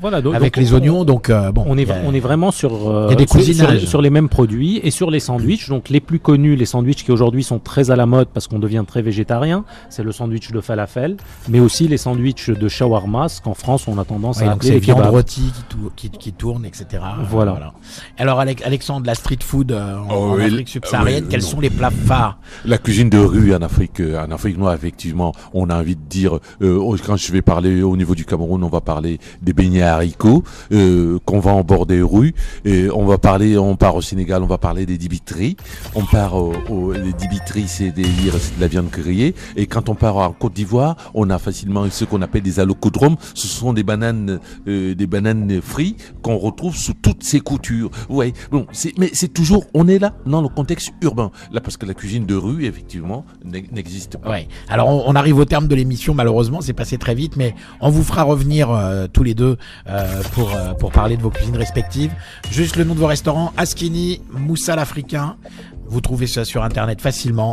voilà, donc- avec donc les on- oignons. Donc euh, bon, On est, a- on est vraiment sur, des sur, sur, les mêmes produits et sur les sandwichs. Donc les plus connus, les sandwichs qui aujourd'hui sont très à la mode parce qu'on devient très végétarien, c'est le sandwich de falafel, mais aussi les sandwichs de shawarma, ce qu'en France on a tendance Ouais, à appeler c'est les viande kebabs. rôtie qui, tou- qui, qui tourne, etc. Voilà. Alors Alex- Alexandre, la street food euh, en, Oh, en Afrique subsaharienne, oui, quels non. sont les plats phares? La cuisine de rue en Afrique, euh, en Afrique noire, effectivement, on a envie de dire, euh, oh, quand je vais parler au niveau du Cameroun, on va parler des beignets haricots euh, qu'on vend en bord des rues. Et on va parler, on part au Sénégal, on va parler des dibiteries. On part au, au- les dibiteries, c'est des c'est de la viande Et quand on part en Côte d'Ivoire, on a facilement ce qu'on appelle des allocodromes. Ce sont des bananes, euh, des bananes frites qu'on retrouve sous toutes ces coutures. Bon, mais c'est toujours, on est là dans le contexte urbain. Là, parce que la cuisine de rue, effectivement, n'e- n'existe pas. Ouais. Alors on, arrive au terme de l'émission malheureusement, c'est passé très vite, mais on vous fera revenir euh, tous les deux euh, pour pour parler de vos cuisines respectives. Juste le nom de vos restaurants Askini, Moussal africain. Vous trouvez ça sur internet facilement.